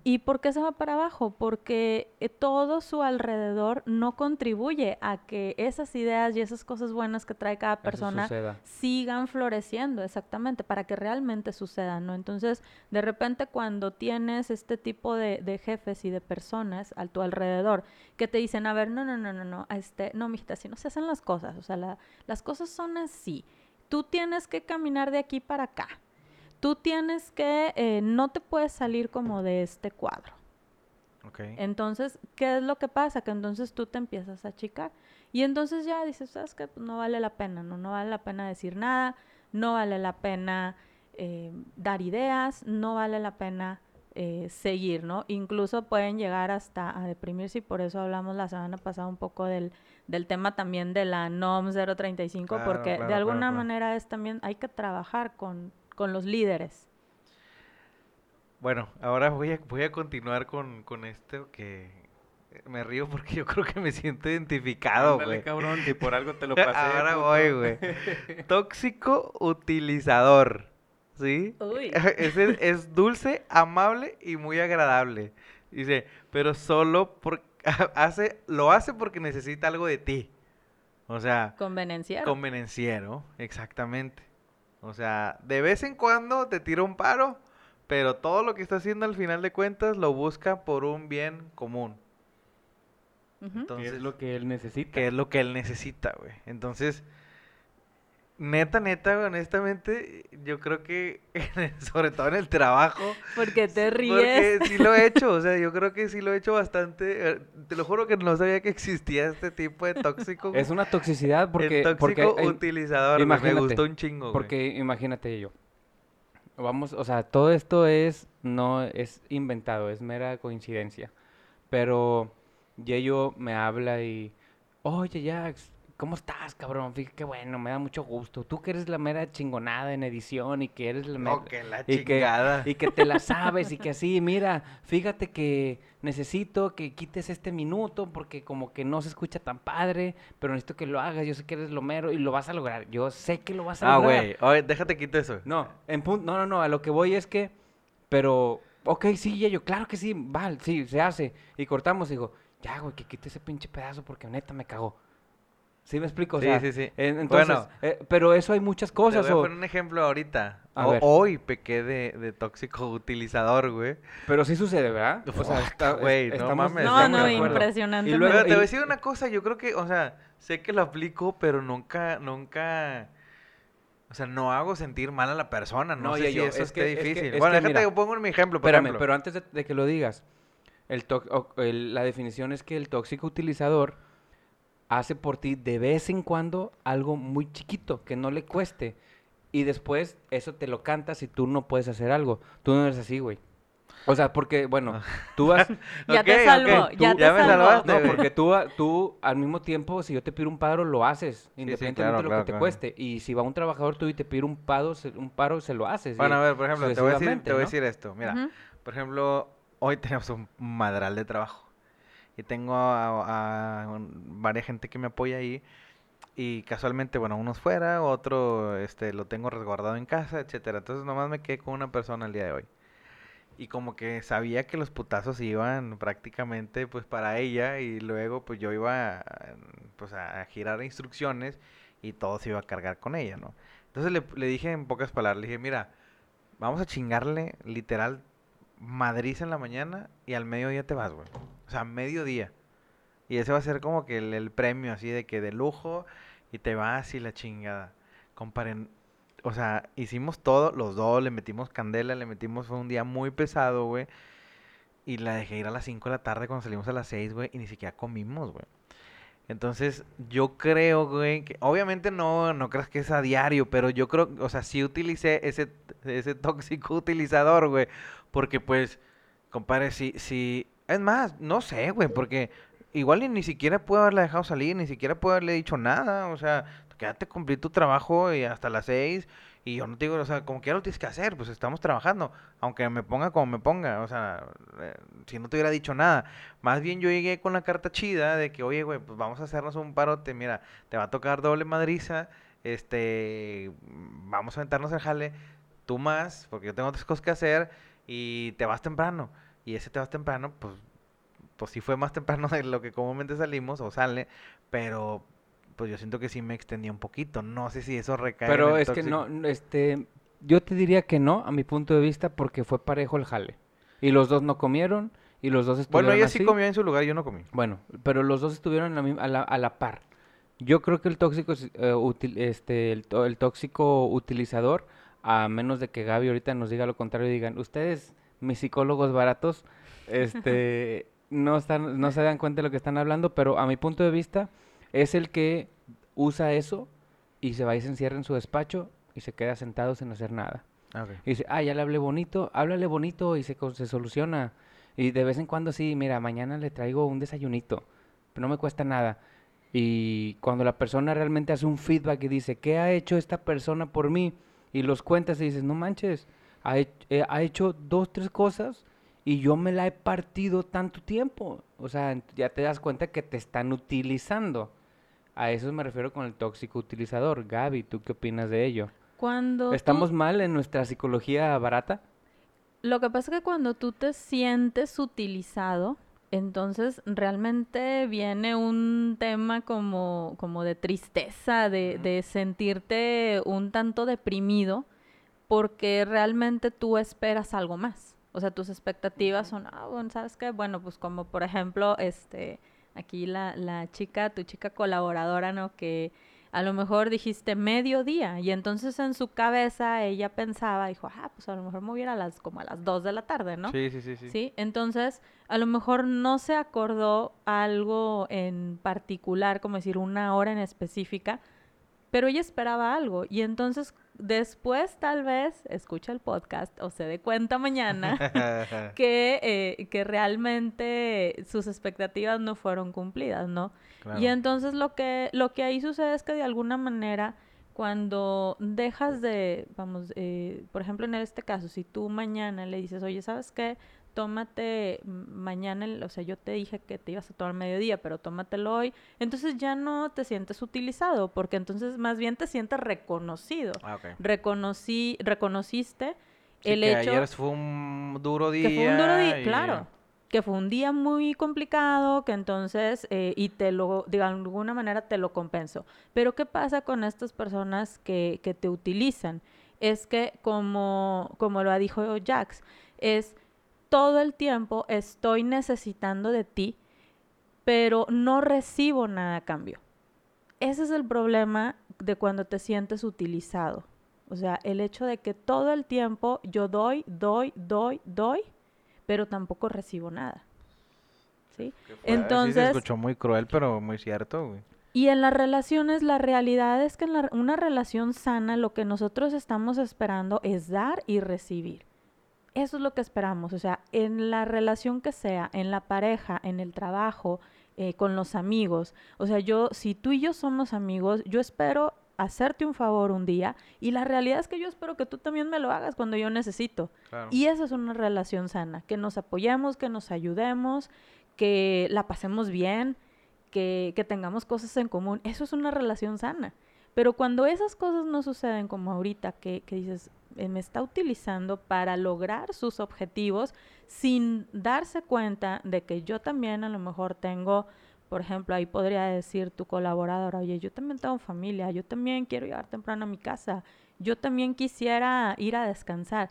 ¿Y por qué se va para abajo? Porque eh, todo su alrededor no contribuye a que esas ideas y esas cosas buenas que trae cada persona suceda. sigan floreciendo, exactamente, para que realmente sucedan, ¿no? Entonces, de repente cuando tienes este tipo de, de jefes y de personas a tu alrededor que te dicen, a ver, no, no, no, no, no, este, no, mijita, así no se hacen las cosas, o sea, la- las cosas son así. Tú tienes que caminar de aquí para acá. Tú tienes que, eh, no te puedes salir como de este cuadro. Ok. Entonces, ¿qué es lo que pasa? Que entonces tú te empiezas a achicar. Y entonces ya dices, ¿sabes qué? Pues no vale la pena, ¿no? No vale la pena decir nada, no vale la pena eh, dar ideas, no vale la pena eh, seguir, ¿no? Incluso pueden llegar hasta a deprimirse y por eso hablamos la semana pasada un poco del, del tema también de la NOM 035, Claro, porque claro, de alguna claro. manera es también, hay que trabajar con, con los líderes. Bueno, ahora voy a, voy a continuar con, con esto que me río porque yo creo que me siento identificado, güey. cabrón, si por algo te lo pasé. Ahora puto. voy, güey. Tóxico utilizador. ¿Sí? Uy. Es, es dulce, amable y muy agradable. Dice, pero solo por, hace, lo hace porque necesita algo de ti. O sea, Convenenciero. convenenciero, exactamente. O sea, de vez en cuando te tira un paro, pero todo lo que está haciendo al final de cuentas lo busca por un bien común. ¿Qué Entonces, es lo que él necesita? que es lo que él necesita, güey. Entonces, neta, neta, honestamente, yo creo que, sobre todo en el trabajo, Porque te ríes. porque sí lo he hecho, o sea, yo creo que sí lo he hecho bastante. eh, Te lo juro que no sabía que existía este tipo de tóxico. Es una toxicidad porque... el tóxico porque utilizador, güey, me imagínate, gustó un chingo, güey. Porque imagínate yo. Vamos, o sea, todo esto es no es inventado, es mera coincidencia. Pero Yeyo me habla y, oye Jax, ¿cómo estás, cabrón? Fíjate qué bueno, me da mucho gusto. Tú que eres la mera chingonada en edición y que eres la mera... No, que la y que, chingada. y que te la sabes y que así, mira, fíjate que necesito que quites este minuto porque como que no se escucha tan padre, pero necesito que lo hagas, yo sé que eres lo mero y lo vas a lograr, yo sé que lo vas a Ah, lograr. güey, oye, déjate quito eso. No, en pun- no, no, no, a lo que voy es que, pero, ok, sí, yo, claro que sí, vale, sí, se hace. Y cortamos, digo, ya, güey, que quite ese pinche pedazo porque neta me cagó. ¿Sí me explico? O Sí, sea, sí, sí. en- entonces, Bueno. eh, pero eso hay muchas Te cosas. voy a o- poner un ejemplo ahorita. A O- ver. hoy pequé de, de tóxico utilizador, güey. Pero sí sucede, ¿verdad? O sea, está- es- güey, no estamos- mames, No, no, impresionante. Y luego- Pero te voy a decir una cosa, yo creo que, o sea, sé que lo aplico, pero nunca, nunca, o sea, no hago sentir mal a la persona, no, No, sé ya si yo, eso es que- esté es que- difícil. es bueno, que déjate, mira, yo pongo mi ejemplo, por Espérame, ejemplo. pero antes de, de que lo digas, el el- la definición es que el tóxico utilizador hace por ti de vez en cuando algo muy chiquito que no le cueste y después eso te lo cantas y tú no puedes hacer algo. Tú no eres así, güey. O sea, porque, bueno, tú vas... Ya Ok, te tú- ya te ya me salvó. salvaste, No, porque tú, a- tú al mismo tiempo, si yo te pido un paro, lo haces, independientemente claro, de lo claro, que te cueste. Y si va un trabajador tuyo y te pide un paro, se, un paro, se lo haces. Bueno, y a ver, por ejemplo, te voy a decir, te voy a decir esto. Mira, por ejemplo, hoy tenemos un madral de trabajo. Y tengo a, a varias gente que me apoya ahí. Y casualmente, bueno, unos fuera, otro este, lo tengo resguardado en casa, etcétera. Entonces nomás me quedé con una persona el día de hoy. Y como que sabía que los putazos iban prácticamente pues para ella y luego pues yo iba pues a girar instrucciones y todo se iba a cargar con ella, ¿no? Entonces le, le dije en pocas palabras, le dije, mira, vamos a chingarle literal madriz en la mañana y al mediodía te vas, güey. O sea, mediodía. Y ese va a ser como que el, el premio así de que de lujo y te vas y la chingada. Comparen, o sea, hicimos todo, los dos, le metimos candela, le metimos, fue un día muy pesado, güey. Y la dejé ir a las 5 de la tarde cuando salimos a las 6, güey, y ni siquiera comimos, güey. Entonces, yo creo, güey, que obviamente no, no creas que es a diario, pero yo creo, o sea, sí utilicé ese, ese tóxico utilizador, güey. Porque pues, compadre, si, si, es más, no sé, güey, porque igual ni siquiera puedo haberla dejado salir, ni siquiera puedo haberle dicho nada, o sea, quédate cumplir tu trabajo y hasta las seis Y yo no te digo, o sea, como quiera lo tienes que hacer, pues estamos trabajando, aunque me ponga como me ponga, o sea, eh, si no te hubiera dicho nada. Más bien yo llegué con la carta chida de que, oye, güey, pues vamos a hacernos un parote, mira, te va a tocar doble madriza, este, vamos a aventarnos el jale, tú más, porque yo tengo otras cosas que hacer, y te vas temprano. Y ese te vas temprano, pues, pues sí fue más temprano de lo que comúnmente salimos, o sale, pero pues yo siento que sí me extendí un poquito. No sé si eso recae. Pero en el es que no, este, yo te diría que no, a mi punto de vista, porque fue parejo el jale. Y los dos no comieron, y los dos estuvieron Bueno, ella sí comió en su lugar, yo no comí. Bueno, pero los dos estuvieron a, la, a la par. Yo creo que el tóxico, eh, util- este, el, el tóxico utilizador, a menos de que Gaby ahorita nos diga lo contrario y digan, ustedes, mis psicólogos baratos, este, no están, no se dan cuenta de lo que están hablando, pero a mi punto de vista es el que usa eso y se va y se encierra en su despacho y se queda sentado sin hacer nada. Y dice, ah, ya le hablé bonito, háblale bonito y se, se soluciona. Y de vez en cuando sí, mira, mañana le traigo un desayunito, pero no me cuesta nada. Y cuando la persona realmente hace un feedback y dice, ¿qué ha hecho esta persona por mí? Y los cuentas y dices, no manches, ha, hech- eh, ha hecho dos, tres cosas y yo me la he partido tanto tiempo. O sea, ya te das cuenta que te están utilizando. A eso me refiero con el tóxico utilizador. Gaby, ¿tú qué opinas de ello? Cuando tú- ¿Estamos mal en nuestra psicología barata? Lo que pasa es que cuando tú te sientes utilizado, entonces realmente viene un tema como, como de tristeza, de, de sentirte un tanto deprimido, porque realmente tú esperas algo más. O sea, tus expectativas son, ah, bueno, ¿sabes qué? Bueno, pues como por ejemplo, este, aquí la, la chica, tu chica colaboradora, ¿no? Que a lo mejor dijiste mediodía y entonces en su cabeza ella pensaba, dijo, ah, pues a lo mejor me voy a ir a las, como a las 2 de la tarde, ¿no? Sí, sí, sí, sí. ¿Sí? Entonces, a lo mejor no se acordó algo en particular, como decir una hora en específica, pero ella esperaba algo. Y entonces, después tal vez escucha el podcast o se dé cuenta mañana que, eh, que realmente sus expectativas no fueron cumplidas, ¿no? Claro. Y entonces lo que, lo que ahí sucede es que de alguna manera cuando dejas de, vamos, eh, por ejemplo en este caso, si tú mañana le dices, oye, ¿sabes qué? Tómate mañana, el- o sea, yo te dije que te ibas a tomar mediodía, pero tómatelo hoy, entonces ya no te sientes utilizado, porque entonces más bien te sientes reconocido. Ah. Reconocí, reconociste Sí, el que hecho ayer fue un duro día. que fue un duro día, y- claro, que fue un día muy complicado, que entonces, eh, y te lo, de alguna manera te lo compenso. Pero ¿qué pasa con estas personas que, que te utilizan? Es que, como, como lo dijo Jax, es todo el tiempo estoy necesitando de ti, pero no recibo nada a cambio. Ese es el problema de cuando te sientes utilizado. O sea, el hecho de que todo el tiempo yo doy, doy, doy, doy, pero tampoco recibo nada. ¿Sí? Fuerte. Sí, se Entonces, escuchó muy cruel, pero muy cierto, güey. y en las relaciones, la realidad es que en la- una relación sana lo que nosotros estamos esperando es dar y recibir. Eso es lo que esperamos. O sea, en la relación que sea, en la pareja, en el trabajo, eh, con los amigos. O sea, yo, si tú y yo somos amigos, yo espero hacerte un favor un día y la realidad es que yo espero que tú también me lo hagas cuando yo necesito. Claro. Y esa es una relación sana, que nos apoyemos, que nos ayudemos, que la pasemos bien, que, que tengamos cosas en común. Eso es una relación sana. Pero cuando esas cosas no suceden como ahorita, que, que dices, me está utilizando para lograr sus objetivos sin darse cuenta de que yo también a lo mejor tengo, por ejemplo, ahí podría decir tu colaboradora, oye, yo también tengo familia, yo también quiero llegar temprano a mi casa, yo también quisiera ir a descansar.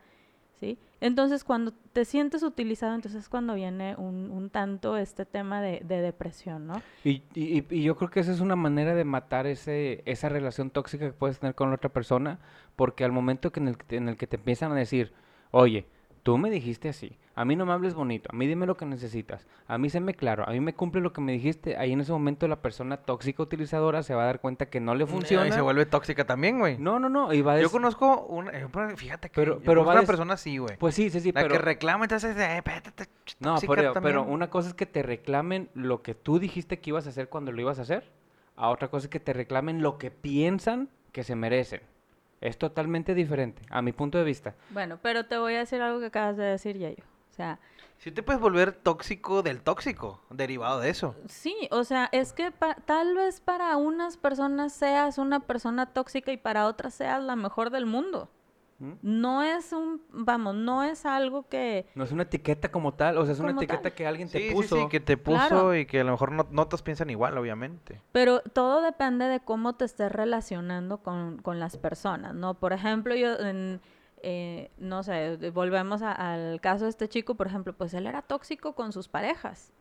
¿Sí? Entonces, cuando te sientes utilizado, entonces es cuando viene un, un tanto este tema de, de depresión, ¿no? Y, y- y yo creo que esa es una manera de matar ese, esa relación tóxica que puedes tener con la otra persona, porque al momento que en, el, en el que te empiezan a decir, oye, tú me dijiste así, a mí no me hables bonito, a mí dime lo que necesitas, a mí séme claro, a mí me cumple lo que me dijiste, ahí en ese momento la persona tóxica utilizadora se va a dar cuenta que no le funciona. Y se vuelve tóxica también, güey. No, no, no, y va a Yo conozco una, eh, fíjate que Pero- yo pero conozco va una des- persona así, güey. Pues sí, sí, sí, la pero... que reclama, entonces, eh, espérate, ch- No, pero, pero una cosa es que te reclamen lo que tú dijiste que ibas a hacer cuando lo ibas a hacer. A otra cosa es que te reclamen lo que piensan que se merecen. Es totalmente diferente, a mi punto de vista. Bueno, pero te voy a decir algo que acabas de decir, Yayo. O sea, Si te puedes volver tóxico del tóxico, derivado de eso. sí, o sea, es que pa- tal vez para unas personas seas una persona tóxica y para otras seas la mejor del mundo. ¿Mm? No es un, vamos, no es algo que, No es una etiqueta como tal, o sea, es una etiqueta tal. que alguien te Sí, puso. sí, que te puso Claro. y que a lo mejor no, no todos piensan igual, obviamente. Pero todo depende de cómo te estés relacionando con, con las personas, ¿no? Por ejemplo, yo, en, eh, no sé, volvemos a- al caso de este chico, por ejemplo, pues él era tóxico con sus parejas,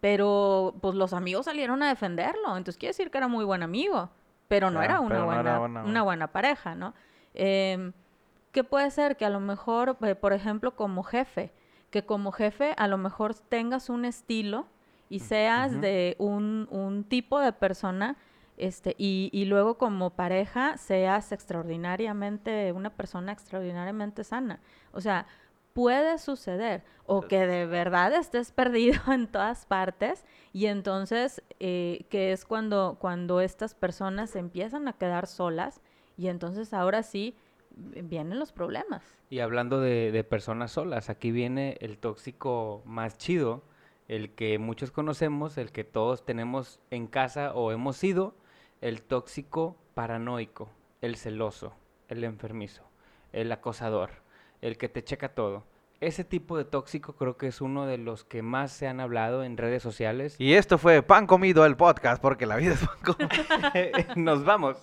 pero pues los amigos salieron a defenderlo, entonces quiere decir que era muy buen amigo, pero no Claro, era una pero no buena, era buena- una buena pareja, ¿no? Em, ¿Qué puede ser? Que a lo mejor, eh, por ejemplo, como jefe, que como jefe a lo mejor tengas un estilo y seas ujú. de un, un tipo de persona este, y, y luego como pareja seas extraordinariamente, una persona extraordinariamente sana. O sea, puede suceder. O que de verdad estés perdido en todas partes y entonces, eh, que es cuando, cuando estas personas se empiezan a quedar solas y entonces ahora sí vienen los problemas. Y hablando de, personas solas, aquí viene el tóxico más chido, el que muchos conocemos, el que todos tenemos en casa o hemos sido, el tóxico paranoico, el celoso, el enfermizo, el acosador, el que te checa todo. Ese tipo de tóxico creo que es uno de los que más se han hablado en redes sociales. Y esto fue Pan Comido el podcast, porque la vida es pan comido. Nos vamos.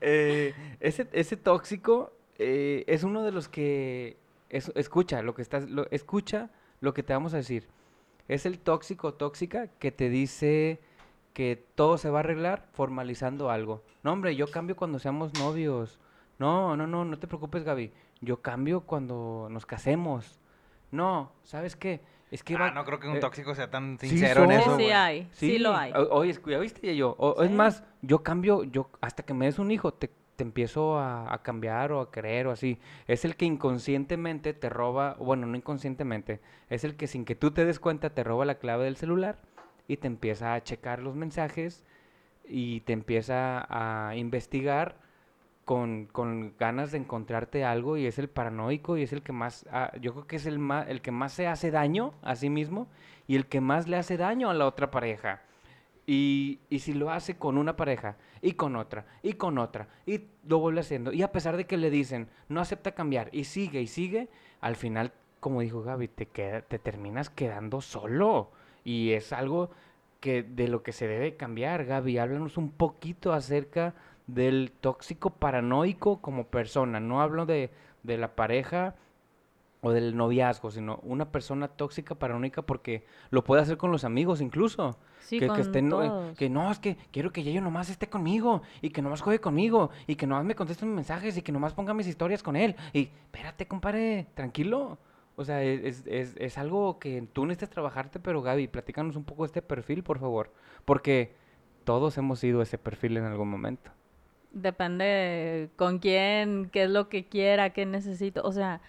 Eh, ese, ese tóxico eh, es uno de los que es- escucha lo que estás, lo- escucha lo que te vamos a decir. Es el tóxico tóxica que te dice que todo se va a arreglar formalizando algo. No, hombre, yo cambio cuando seamos novios. No, no, no, no te preocupes, Gaby. Yo cambio cuando nos casemos. No, ¿sabes qué? Es que va- Ah, no creo que un eh, tóxico sea tan sí sincero en eso. sí, hay, sí, lo hay. o- Oye, ¿ya viste yo? O, Es más, yo cambio, yo hasta que me des un hijo, te, te empiezo a, a cambiar o a querer o así. Es el que inconscientemente te roba, bueno, no inconscientemente, es el que sin que tú te des cuenta te roba la clave del celular y te empieza a checar los mensajes y te empieza a investigar con, con ganas de encontrarte algo y es el paranoico y es el que más, ah, yo creo que es el, más, el que más se hace daño a sí mismo y el que más le hace daño a la otra pareja. Y, y si lo hace con una pareja y con otra y con otra y lo vuelve haciendo y a pesar de que le dicen no acepta cambiar y sigue y sigue, al final, como dijo Gaby, te, queda, te terminas quedando solo y es algo que de lo que se debe cambiar. Gaby, háblanos un poquito acerca del tóxico paranoico como persona. No hablo de, de la pareja o del noviazgo, sino una persona tóxica paranoica porque lo puede hacer con los amigos incluso. Sí, que, con que estén, no, eh, todos. que no, es que quiero que Yayo nomás esté conmigo y que nomás juegue conmigo y que nomás me conteste mis mensajes y que nomás ponga mis historias con él. Y espérate, compadre, tranquilo. O sea, e, es, es, es algo que tú necesitas trabajarte, pero Gaby, platícanos un poco de este perfil, por favor. Porque todos hemos sido ese perfil en algún momento. Depende con quién, qué es lo que quiera, qué necesito. O sea,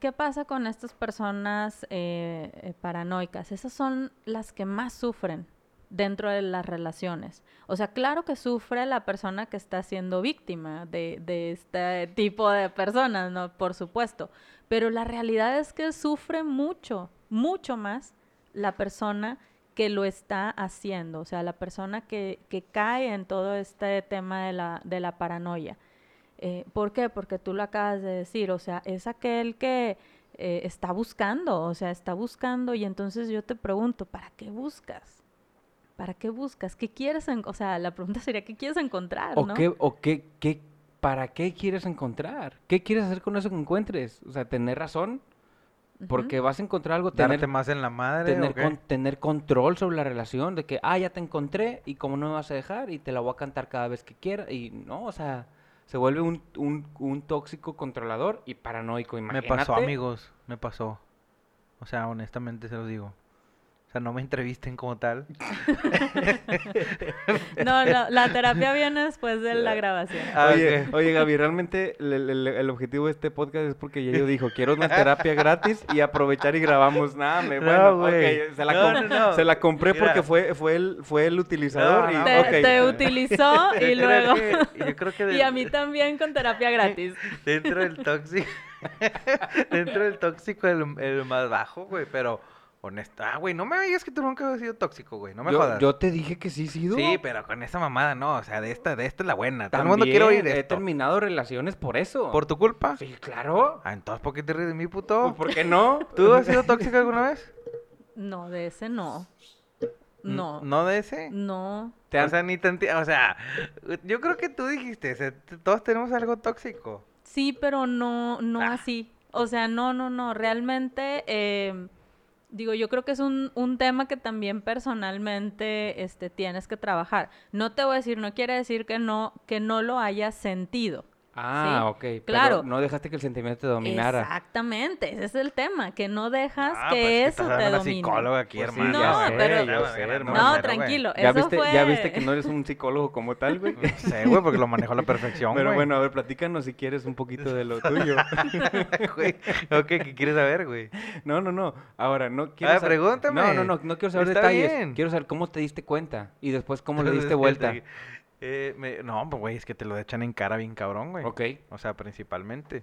¿qué pasa con estas personas eh, eh, paranoicas? Esas son las que más sufren dentro de las relaciones. O sea, claro que sufre la persona que está siendo víctima de, de este tipo de personas, ¿no? Por supuesto. Pero la realidad es que sufre mucho, mucho más la persona que lo está haciendo, o sea, la persona que, que cae en todo este tema de la, de la paranoia. Eh, ¿Por qué? Porque tú lo acabas de decir, o sea, es aquel que eh, está buscando, o sea, está buscando y entonces yo te pregunto, ¿para qué buscas? ¿Para qué buscas? ¿Qué quieres? en- o sea, la pregunta sería, ¿qué quieres encontrar? ¿O, ¿no? qué, o qué, qué, para qué quieres encontrar? ¿Qué quieres hacer con eso que encuentres? O sea, tener razón. Porque vas a encontrar algo, Darte tener, más en la madre. tener, ¿o qué? con- tener control sobre la relación, de que, ah, ya te encontré y cómo no me vas a dejar y te la voy a cantar cada vez que quiera. Y no, o sea, se vuelve un, un, un tóxico controlador y paranoico. Me Imagínate. pasó, amigos, me pasó. O sea, honestamente se los digo. Sea, no me entrevisten como tal. No, no, la terapia viene después de la grabación. Ah, oye, oye, Gaby, realmente el, el- el objetivo de este podcast es porque Yayo dijo, quiero una terapia gratis y aprovechar y grabamos. Nada, me, No, bueno, ok, se la, No, no, no. se la compré Mira. porque fue, fue, el, fue el utilizador No, y, no. Te, utilizó y Yo creo luego... que- yo creo que Y a mí también con terapia gratis. dentro del tóxico, dentro del tóxico el, el más bajo, güey, pero honesta, ah, güey, no me digas que tú nunca has sido tóxico, güey, no me yo, jodas. yo te dije que sí, sí, Sí, pero con esa mamada no, o sea, de esta, de esta es la buena. Todo el mundo quiere oír he esto. terminado relaciones por eso. ¿Por tu culpa? Sí, claro. Ah, entonces, ¿por qué te ríes de mí, Pues, puto? ¿Por qué no? ¿Tú has sido tóxico alguna vez? No, de ese no. No. ¿No de ese? No. Te O sea, ni tanti- o sea, yo creo que tú dijiste, o sea, todos tenemos algo tóxico. Sí, pero no, no Ah. así. O sea, no, no, no. Realmente, eh, digo, yo creo que es un, un tema que también personalmente este, tienes que trabajar. No te voy a decir, no quiere decir que no, que no lo hayas sentido. Ah, Sí, ok. pero claro. no dejaste que el sentimiento te dominara. Exactamente, ese es el tema, que no dejas Ah, que pues, que eso estás te domine. psicóloga aquí, Pues sí, hermano. Ya sé, pero- ya sé. No, pero, güey. tranquilo, ¿Ya eso viste, fue... ya viste que no eres un psicólogo como tal, güey. No sé, güey, porque lo manejo a la perfección, Pero güey. bueno, a ver, platícanos si quieres un poquito de lo tuyo. Güey, ok, ¿qué quieres saber, güey? No, no, no. Ahora, no quiero Ah, saber- pregúntame. No, no, no, no quiero saber Está detalles. bien. Quiero saber cómo te diste cuenta y después cómo le diste vuelta. Eh, me- no, pues, güey, es que te lo echan en cara bien cabrón, güey. Ok. O sea, principalmente.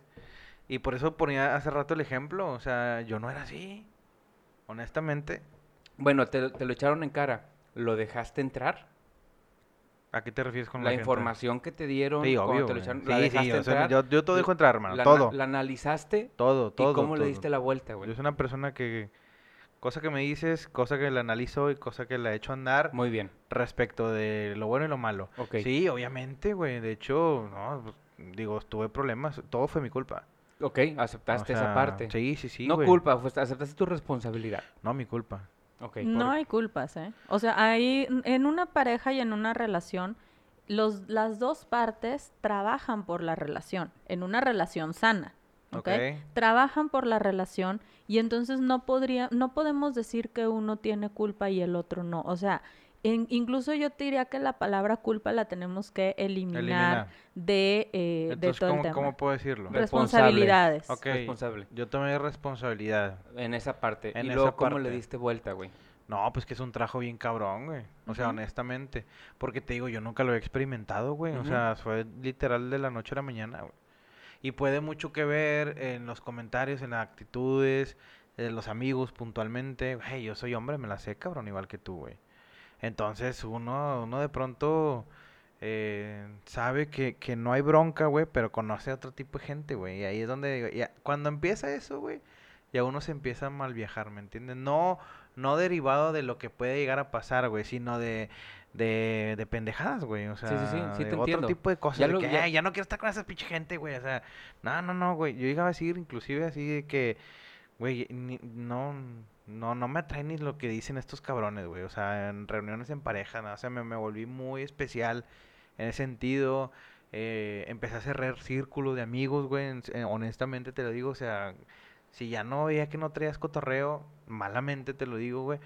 Y por eso ponía hace rato el ejemplo. O sea, yo no era así. Honestamente. Bueno, te, te lo echaron en cara. ¿Lo dejaste entrar? ¿A qué te refieres con La la, gente? información que te dieron Sí, obvio. te lo echaron, Sí, ¿la sí, o sea, yo, yo todo dejo entrar, hermano. la, todo. La analizaste Todo, todo. y cómo le diste la vuelta, Yo güey. soy una persona que... Cosa que me dices, cosa que la analizo y cosa que la echo a andar Muy bien. respecto de lo bueno y lo malo. Sí, obviamente, güey. De hecho, no, pues, digo, tuve problemas. Todo fue mi culpa. Ok, aceptaste O esa parte. Sí, sí, sí, no güey. culpa, pues, aceptaste tu responsabilidad. No, mi culpa. Ok. No por- hay culpas, ¿eh? O sea, hay en una pareja y en una relación, los, las dos partes trabajan por la relación, en una relación sana, ¿ok? Ok. Trabajan por la relación y entonces no podría, no podemos decir que uno tiene culpa y el otro no. O sea, en- incluso yo te diría que la palabra culpa la tenemos que eliminar Elimina. de, eh, de todo el ¿cómo, tema. cómo puedo decirlo? Responsable. Responsabilidades. Ok, Responsable. yo tomé responsabilidad. En esa parte. En y esa luego, ¿cómo le diste vuelta, güey? No, pues que es un trabajo bien cabrón, güey. O sea, honestamente. Porque te digo, yo nunca lo he experimentado, güey. O sea, fue literal de la noche a la mañana, güey. Y puede mucho que ver en los comentarios, en las actitudes, de los amigos puntualmente. Güey, yo soy hombre, me la sé, cabrón, igual que tú, güey. Entonces, uno, uno de pronto eh, sabe que, que no hay bronca, güey, pero conoce a otro tipo de gente, güey. Y ahí es donde cuando empieza eso, güey, ya uno se empieza a mal viajar, ¿me entiendes? No, no derivado de lo que puede llegar a pasar, güey, sino de, de, de pendejadas, güey. O sea, Sí, sí, sí, sí de te otro entiendo. tipo de cosas. Ya de lo- que, ya- "Ay, ya no quiero estar con esa pinche gente, güey. O sea, no, no, no, güey. Yo llegaba a decir, inclusive así de que, güey, ni- no, no, no me atrae ni lo que dicen estos cabrones, güey. O sea, en reuniones en pareja, ¿no? O sea, me, me volví muy especial en ese sentido. eh, empecé a cerrar círculos de amigos, güey. en- en- honestamente te lo digo, o sea, si ya no veía que no traías cotorreo, malamente te lo digo, güey.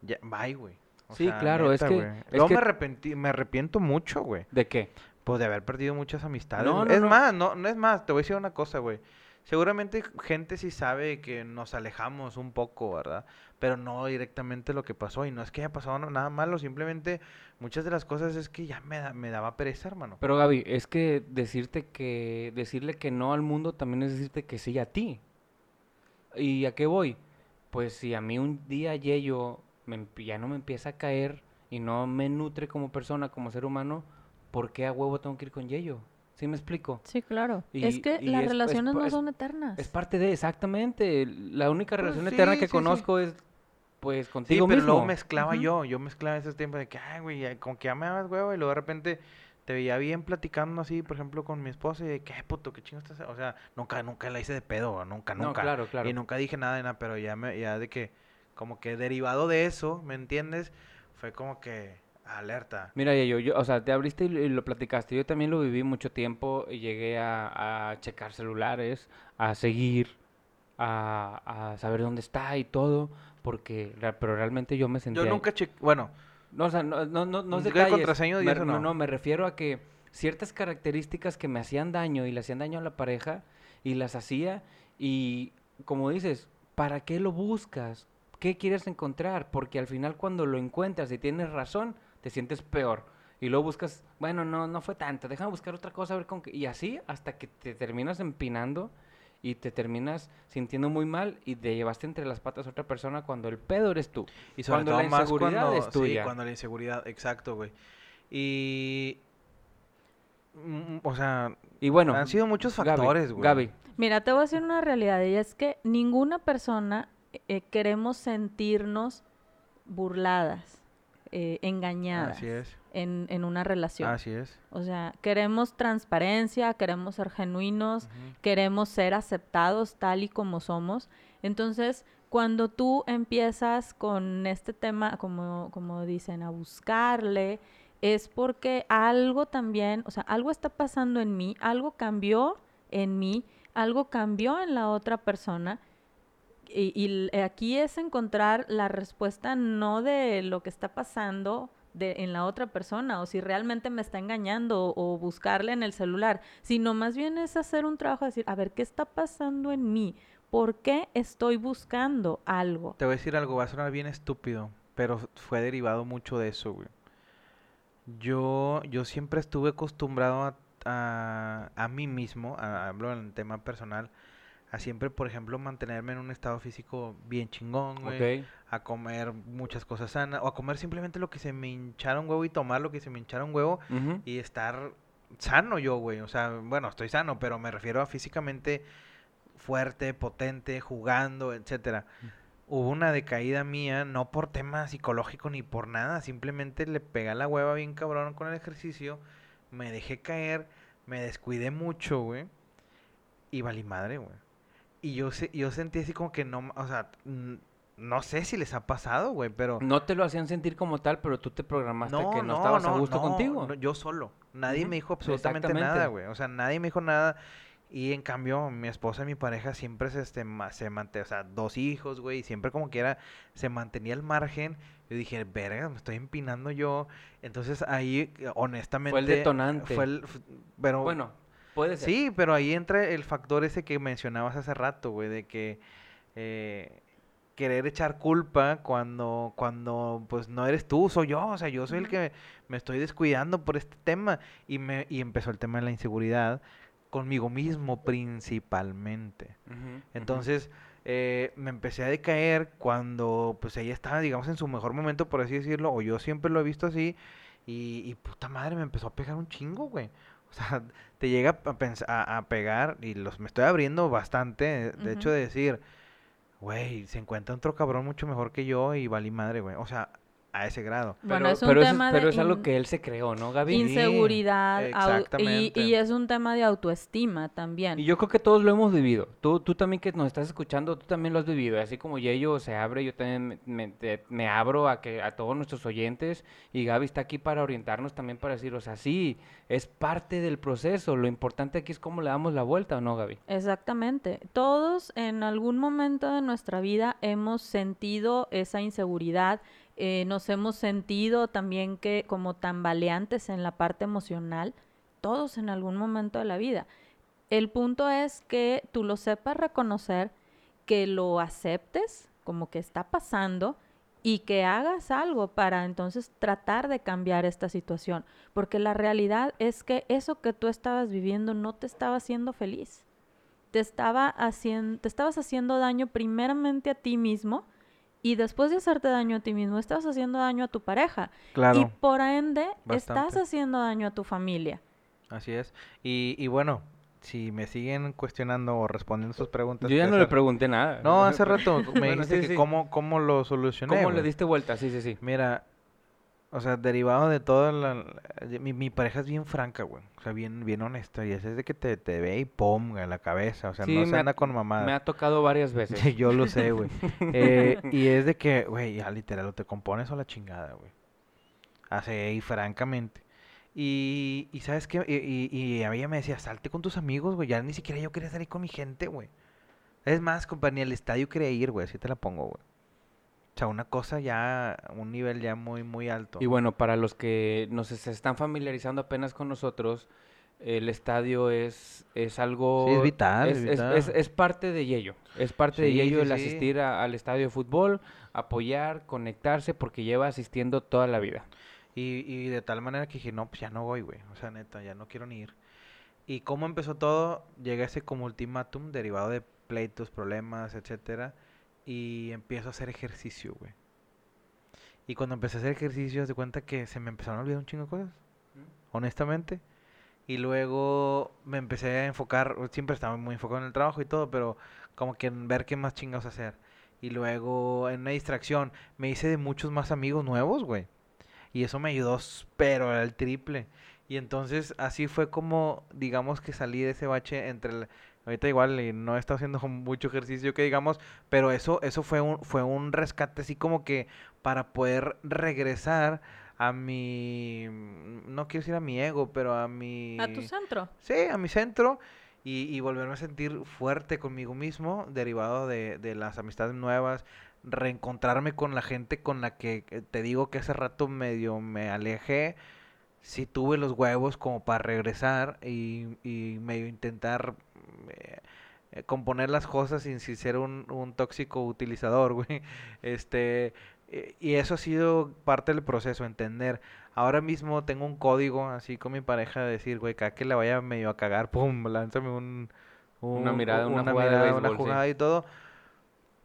Ya, bye, güey. O Sí, sea, claro, es que- es Luego que- me arrepentí, me arrepiento mucho, güey. ¿De qué? Pues de haber perdido muchas amistades. No, no, es no. más, no, no es más, te voy a decir una cosa, güey. Seguramente gente sí sabe que nos alejamos un poco, ¿verdad? Pero no directamente lo que pasó. Y no es que haya pasado nada malo, simplemente muchas de las cosas es que ya me, da- me daba pereza, hermano. Pero Gaby, es que decirte que decirle que no al mundo también es decirte que sí a ti. ¿Y a qué voy? Pues si a mí un día Yello me ya no me empieza a caer y no me nutre como persona, como ser humano, ¿por qué a huevo tengo que ir con Yello? ¿Sí me explico? Sí, claro. Y- es que y las es- es relaciones no es- son eternas. Es parte de, exactamente. La única Pues relación sí, eterna sí, que sí. conozco es pues Sí, contigo pero mismo. luego mezclaba yo, yo mezclaba esos tiempos de que, ay, güey, como que ya me huevo y luego de repente te veía bien platicando así, por ejemplo, con mi esposa y de que, "Ay, puto, qué chingo estás, o sea, nunca, nunca la hice de pedo, nunca, No, nunca. claro, claro. Y nunca dije nada de nada, pero ya me, ya de que, como que derivado de eso, ¿me entiendes? Fue como que, alerta. Mira, yo, yo, o sea, te abriste y, lo- y lo platicaste. Yo también lo viví mucho tiempo y llegué a, a checar celulares, a seguir. a, a saber dónde está y todo, porque, pero realmente yo me sentía... Yo nunca chequé, bueno, No, o sea, no, no, no, no es ¿Qué detalles. contraseña y Me- eso no? no, me refiero a que ciertas características que me hacían daño y le hacían daño a la pareja y las hacía y como dices, ¿para qué lo buscas? ¿Qué quieres encontrar? Porque al final cuando lo encuentras y tienes razón, te sientes peor. Y luego buscas, bueno, no, no fue tanto, déjame buscar otra cosa, a ver con qué. Y así hasta que te terminas empinando y te terminas sintiendo muy mal y te llevaste entre las patas a otra persona cuando el pedo eres tú. Y sobre Cuando todo la más inseguridad cuando, es sí, tuya. cuando la inseguridad, exacto, güey. Y mm, o sea, Y bueno, han sido muchos Gaby, factores, güey. Gaby, Mira, te voy a decir una realidad y es que ninguna persona eh, queremos sentirnos burladas, eh, engañadas Así es. en, en una relación. Así es. O sea, queremos transparencia, queremos ser genuinos, queremos ser aceptados tal y como somos. Entonces, cuando tú empiezas con este tema, como, como dicen, a buscarle, es porque algo también, o sea, algo está pasando en mí, algo cambió en mí, algo cambió en la otra persona. Y, aquí es encontrar la respuesta no de lo que está pasando de, en la otra persona o si realmente me está engañando o, o buscarle en el celular, sino más bien es hacer un trabajo de decir, a ver, ¿qué está pasando en mí? ¿Por qué estoy buscando algo? Te voy a decir algo, va a sonar bien estúpido, pero fue derivado mucho de eso, güey. Yo, yo siempre estuve acostumbrado a, a, mí mismo, hablo en tema personal, a siempre, por ejemplo, mantenerme en un estado físico bien chingón, güey. A comer muchas cosas sanas, o a comer simplemente lo que se me hinchara un huevo y tomar lo que se me hinchara un huevo y estar sano yo, güey. O sea, bueno, estoy sano, pero me refiero a físicamente fuerte, potente, jugando, etcétera. Hubo una decaída mía, no por tema psicológico ni por nada, simplemente le pegué la hueva bien cabrón con el ejercicio, me dejé caer, me descuidé mucho, güey, y valí madre, güey. Y yo, yo sentí así como que no, o sea, no sé si les ha pasado, güey, pero... No te lo hacían sentir como tal, pero tú te programaste No, que no, no, estabas a no, gusto no, contigo. no, yo solo. Nadie Ujú, me dijo absolutamente nada, güey. O sea, nadie me dijo nada. Y en cambio, mi esposa y mi pareja siempre se, este, se mantenía, o sea, dos hijos, güey, y siempre como quiera se mantenía al margen. Yo dije, verga, me estoy empinando yo. Entonces ahí, eh, honestamente. detonante. Fue el, pero, Bueno, puede ser. Sí, pero ahí entra el factor ese que mencionabas hace rato, güey, de que eh, querer echar culpa cuando, cuando pues no eres tú, soy yo, o sea, yo soy el que me estoy descuidando por este tema y me y empezó el tema de la inseguridad conmigo mismo principalmente. Entonces eh, me empecé a decaer cuando pues ella estaba, digamos, en su mejor momento, por así decirlo, o yo siempre lo he visto así, y, y puta madre, me empezó a pegar un chingo, güey. O sea, te llega a, pens- a, a pegar, y los me estoy abriendo bastante, de hecho, de decir, güey, se encuentra otro cabrón mucho mejor que yo, y valí madre, güey. O sea, a ese grado. Bueno, pero es un pero eso tema pero de es algo que él se creó, ¿no, Gaby? Sí, inseguridad au- y, exactamente. y es un tema de autoestima también. Y yo creo que todos lo hemos vivido. Tú, tú también que nos estás escuchando, tú también lo has vivido. Así como Yeyo se abre, yo también me, me- abro a que a todos nuestros oyentes. Y Gaby está aquí para orientarnos también para decir, o sea, sí, es parte del proceso. Lo importante aquí es cómo le damos la vuelta, ¿o no, Gaby? Exactamente. Todos en algún momento de nuestra vida hemos sentido esa inseguridad, eh, nos hemos sentido también que como tambaleantes en la parte emocional, todos en algún momento de la vida. El punto es que tú lo sepas reconocer, que lo aceptes como que está pasando y que hagas algo para entonces tratar de cambiar esta situación, porque la realidad es que eso que tú estabas viviendo no te estaba haciendo feliz te, estaba te estabas haciendo daño primeramente a ti mismo y después de hacerte daño a ti mismo, estabas haciendo daño a tu pareja. Y por ende, estás haciendo daño a tu familia. Así es. Y, y bueno, si me siguen cuestionando o respondiendo sus preguntas. Yo ya no le pregunté nada. No, hace rato me Bueno, dijiste sí, que sí. cómo, cómo lo solucioné. ¿Cómo le diste vuelta? Sí, sí, sí. Mira, o sea, derivado de todo, la, mi, mi pareja es bien franca, güey. O sea, bien, bien honesta. Y es de que te, te ve y güey, en la cabeza. O sea, Sí, no se ha- anda con mamadas. Me ha tocado varias veces. Yo lo sé, güey. Eh, y es de que, güey, ya literal, te compones o la chingada, güey. Así, y francamente. Y, y ¿sabes qué? Y, y, y a mí ella me decía, salte con tus amigos, güey. Ya ni siquiera yo quería salir con mi gente, güey. Es más, compañía, el estadio quería ir, güey, así te la pongo, güey. O sea, una cosa ya, un nivel ya muy, muy alto. Y bueno, para los que nos se están familiarizando apenas con nosotros, el estadio es, es algo... Sí, es vital, Es, es es- vital. es- es parte de Yello. Es parte de sí, el asistir a- al estadio de fútbol, apoyar, conectarse, porque lleva asistiendo toda la vida. Y, y de tal manera que dije, no, pues ya no voy, güey. O sea, neta, ya no quiero ni ir. ¿Y cómo empezó todo? Llega ese como ultimátum derivado de pleitos, problemas, etcétera. Y empiezo a hacer ejercicio, güey. Y cuando empecé a hacer ejercicio, de cuenta que se me empezaron a olvidar un chingo de cosas. Honestamente. Y luego me empecé a enfocar, siempre estaba muy enfocado en el trabajo y todo, pero como que en ver qué más chingados hacer. Y luego en una distracción me hice de muchos más amigos nuevos, güey. Y eso me ayudó, pero al triple. Y entonces así fue como, digamos que salí de ese bache entre el... Ahorita igual y no he estado haciendo mucho ejercicio que digamos, pero eso, eso fue un, fue un rescate así como que para poder regresar a mi, no quiero decir a mi ego, pero a mi... A tu centro. Sí, a mi centro y, y volverme a sentir fuerte conmigo mismo, derivado de, de las amistades nuevas, reencontrarme con la gente con la que eh, te digo que hace rato medio me alejé, sí tuve los huevos como para regresar y, y medio intentar eh, componer las cosas sin, sin ser un, un tóxico utilizador, güey. Este, eh, y eso ha sido parte del proceso, entender. Ahora mismo tengo un código así con mi pareja de decir, güey, cada que le vaya medio a cagar, pum, lánzame un, Una un- mirada, una una jugada de mirada, una béisbol, sí. jugada y todo.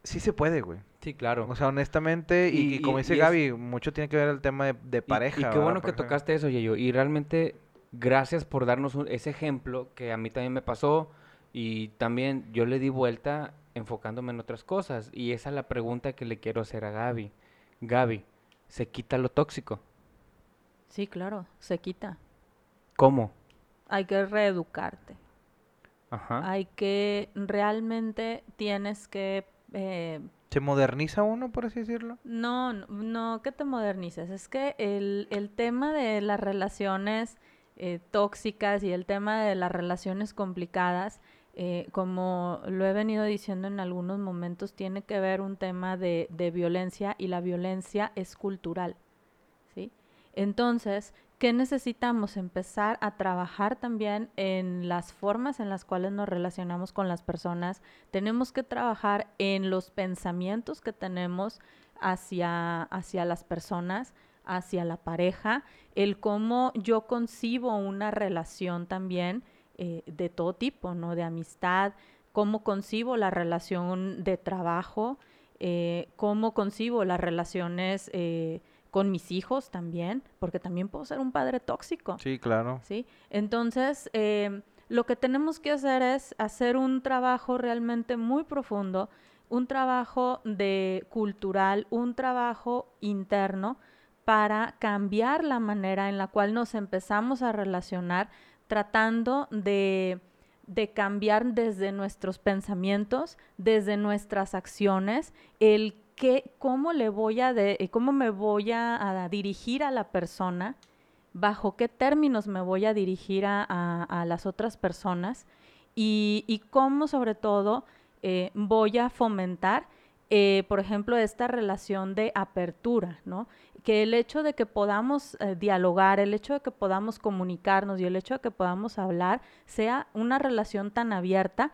Sí se puede, güey. Sí, claro. O sea, honestamente, y, Y- y como dice y es- Gaby, mucho tiene que ver el tema de, pareja. Y, qué bueno que tocaste eso, Yeyo. Y realmente, gracias por darnos un- ese ejemplo que a mí también me pasó. Y también yo le di vuelta enfocándome en otras cosas. Y esa es la pregunta que le quiero hacer a Gaby. Gaby, ¿se quita lo tóxico? Sí, claro, se quita. ¿Cómo? Hay que reeducarte. Ajá. Hay que realmente tienes que eh, ¿Se moderniza uno, por así decirlo? No, no, que te modernices. Es que el, el tema de las relaciones eh, tóxicas y el tema de las relaciones complicadas, eh, como lo he venido diciendo en algunos momentos, tiene que ver un tema de, de violencia y la violencia es cultural. ¿sí? Entonces, ¿qué necesitamos? Empezar a trabajar también en las formas en las cuales nos relacionamos con las personas. Tenemos que trabajar en los pensamientos que tenemos hacia, hacia las personas, hacia la pareja, el cómo yo concibo una relación también eh, de todo tipo, ¿no? De amistad, cómo concibo la relación de trabajo, eh, cómo concibo las relaciones eh, con mis hijos también, porque también puedo ser un padre tóxico. Sí, claro. ¿sí? Entonces, eh, lo que tenemos que hacer es hacer un trabajo realmente muy profundo, un trabajo de cultural, un trabajo interno para cambiar la manera en la cual nos empezamos a relacionar, tratando de, de cambiar desde nuestros pensamientos, desde nuestras acciones, el cómo le voy a de- cómo me voy a- dirigir a la persona bajo qué términos me voy a dirigir a, las otras personas y, cómo sobre todo eh, voy a fomentar, eh, por ejemplo, esta relación de apertura, ¿no? Que el hecho de que podamos eh, dialogar, el hecho de que podamos comunicarnos y el hecho de que podamos hablar sea una relación tan abierta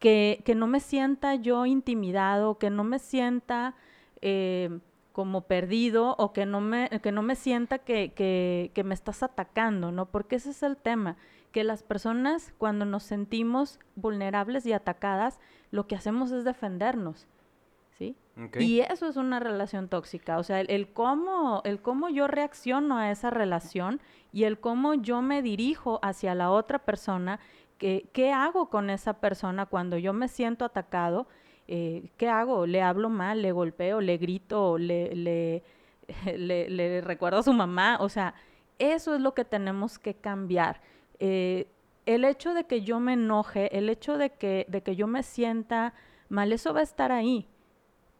que, que no me sienta yo intimidado, que no me sienta eh, como perdido o que no me, que no me sienta que, que, que me estás atacando, ¿no? Porque ese es el tema, que las personas cuando nos sentimos vulnerables y atacadas, lo que hacemos es defendernos, ¿sí? Y eso es una relación tóxica, o sea, el, el cómo, el cómo yo reacciono a esa relación y el cómo yo me dirijo hacia la otra persona, que, qué hago con esa persona cuando yo me siento atacado, eh, ¿qué hago? ¿Le hablo mal? ¿Le golpeo? ¿Le grito? ¿Le, recuerdo a su mamá? O sea, eso es lo que tenemos que cambiar. Eh, el hecho de que yo me enoje, el hecho de que, de que yo me sienta mal, eso va a estar ahí.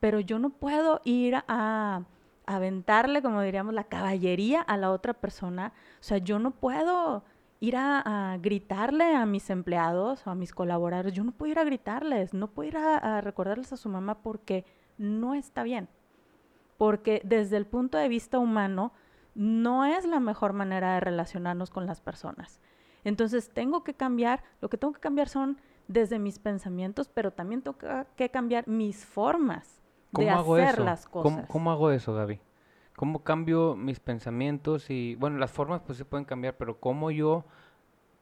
Pero yo no puedo ir a aventarle, como diríamos, la caballería a la otra persona. O sea, yo no puedo ir a, a gritarle a mis empleados o a mis colaboradores. Yo no puedo ir a gritarles, no puedo ir a, a recordarles a su mamá porque no está bien. Porque desde el punto de vista humano, no es la mejor manera de relacionarnos con las personas. Entonces tengo que cambiar, lo que tengo que cambiar son desde mis pensamientos, pero también tengo que, cambiar mis formas de ¿Cómo hacer eso? las ¿Cómo, cosas. cómo hago eso, Gaby? ¿Cómo cambio mis pensamientos? Y bueno, las formas pues se pueden cambiar, pero ¿cómo yo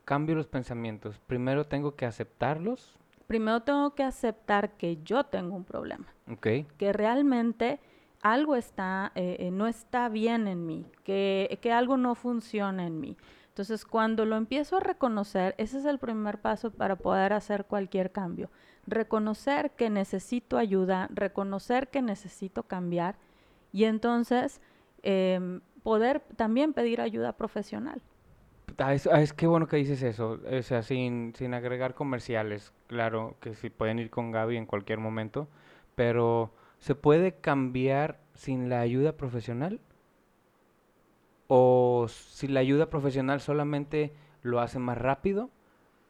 cambio los pensamientos? Primero tengo que aceptarlos, Primero tengo que aceptar que yo tengo un problema, ¿ok? que realmente algo está, eh, eh, no está bien en mí, que, que algo no funciona en mí. Entonces, cuando lo empiezo a reconocer, ese es el primer paso para poder hacer cualquier cambio. Reconocer que necesito ayuda, reconocer que necesito cambiar y entonces em, poder también pedir ayuda profesional. Ah, es, ah, es que bueno que dices eso, o sea, sin, sin agregar comerciales, claro que sí pueden ir con Gaby en cualquier momento, pero ¿se puede cambiar sin la ayuda profesional? ¿O si la ayuda profesional solamente lo hace más rápido?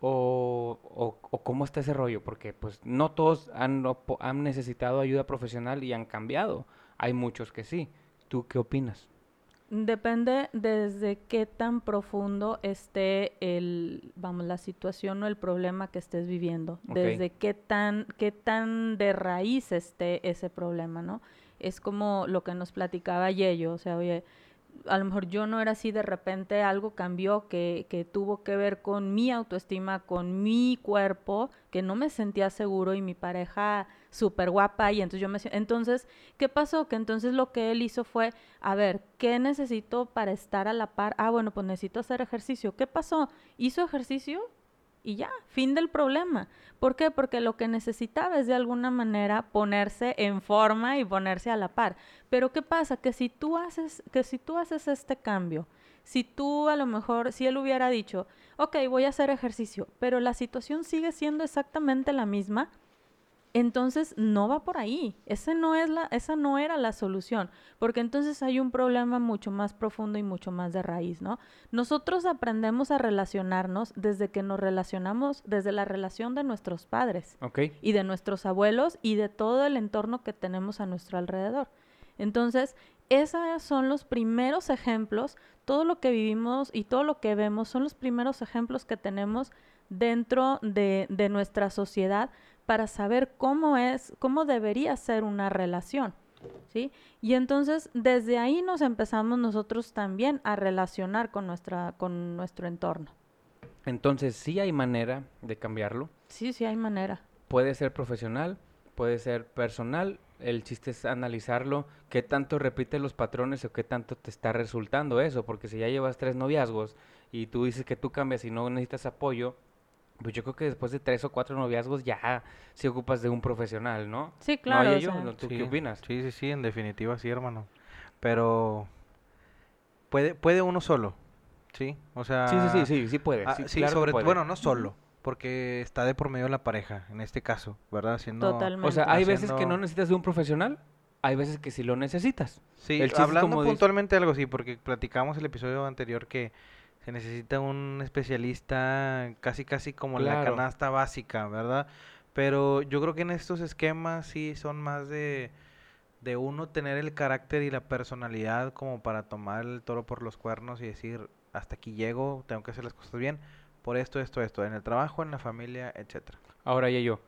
¿O, o- o cómo está ese rollo? Porque pues no todos han, han necesitado ayuda profesional y han cambiado. Hay muchos que sí. ¿Tú qué opinas? Depende desde qué tan profundo esté el, vamos, la situación o el problema que estés viviendo, desde qué tan, qué tan de raíz esté ese problema, ¿no? Es como lo que nos platicaba Yello, o sea, oye, a lo mejor yo no era así, de repente algo cambió que, que tuvo que ver con mi autoestima, con mi cuerpo, que no me sentía seguro y mi pareja súper guapa y entonces yo me... Entonces, ¿qué pasó? Que entonces lo que él hizo fue, a ver, ¿qué necesito para estar a la par? Ah, bueno, pues necesito hacer ejercicio. ¿Qué pasó? Hizo ejercicio y ya, fin del problema. ¿Por qué? Porque lo que necesitaba es de alguna manera ponerse en forma y ponerse a la par. Pero ¿qué pasa? Que si tú haces, que si tú haces este cambio, si tú a lo mejor, si él hubiera dicho, ok, voy a hacer ejercicio, pero la situación sigue siendo exactamente la misma, entonces no va por ahí. Ese no es la, esa no era la solución, porque entonces hay un problema mucho más profundo y mucho más de raíz, ¿no? Nosotros aprendemos a relacionarnos desde que nos relacionamos, desde la relación de nuestros padres y de nuestros abuelos y de todo el entorno que tenemos a nuestro alrededor. Entonces, esos son los primeros ejemplos, todo lo que vivimos y todo lo que vemos son los primeros ejemplos que tenemos dentro de, de nuestra sociedad para saber cómo es, cómo debería ser una relación. ¿Sí? Y entonces desde ahí nos empezamos nosotros también a relacionar con, nuestra, con nuestro entorno. Entonces sí hay manera de cambiarlo. Sí, sí hay manera. Puede ser profesional, puede ser personal. El chiste es analizarlo, qué tanto repite los patrones o qué tanto te está resultando eso, porque si ya llevas tres noviazgos y tú dices que tú cambias y no necesitas apoyo, pues yo creo que después de tres o cuatro noviazgos ya se ocupas de un profesional, ¿no? Sí, claro. ¿No, o Yayo? sea, ¿No? ¿Tú Sí, qué opinas? Sí, sí, sí, en definitiva sí, hermano. Pero puede, puede uno solo, ¿sí? O sea, Sí, sí, sí, sí, sí puede. ah, sí, sí, claro sobre puede. bueno, no solo, porque está de por medio la pareja, en este caso, ¿verdad? Haciendo, Totalmente. O sea, hay veces que no necesitas de un profesional, hay veces que sí lo necesitas. Sí, el hablando puntualmente de algo así, porque platicamos el episodio anterior que se necesita un especialista casi casi como la canasta básica, ¿verdad? Pero yo creo que en estos esquemas sí son más de, de uno tener el carácter y la personalidad como para tomar el toro por los cuernos y decir, hasta aquí llego, tengo que hacer las cosas bien, por esto, esto, esto, en el trabajo, en la familia, etcétera. Ahora ya yo,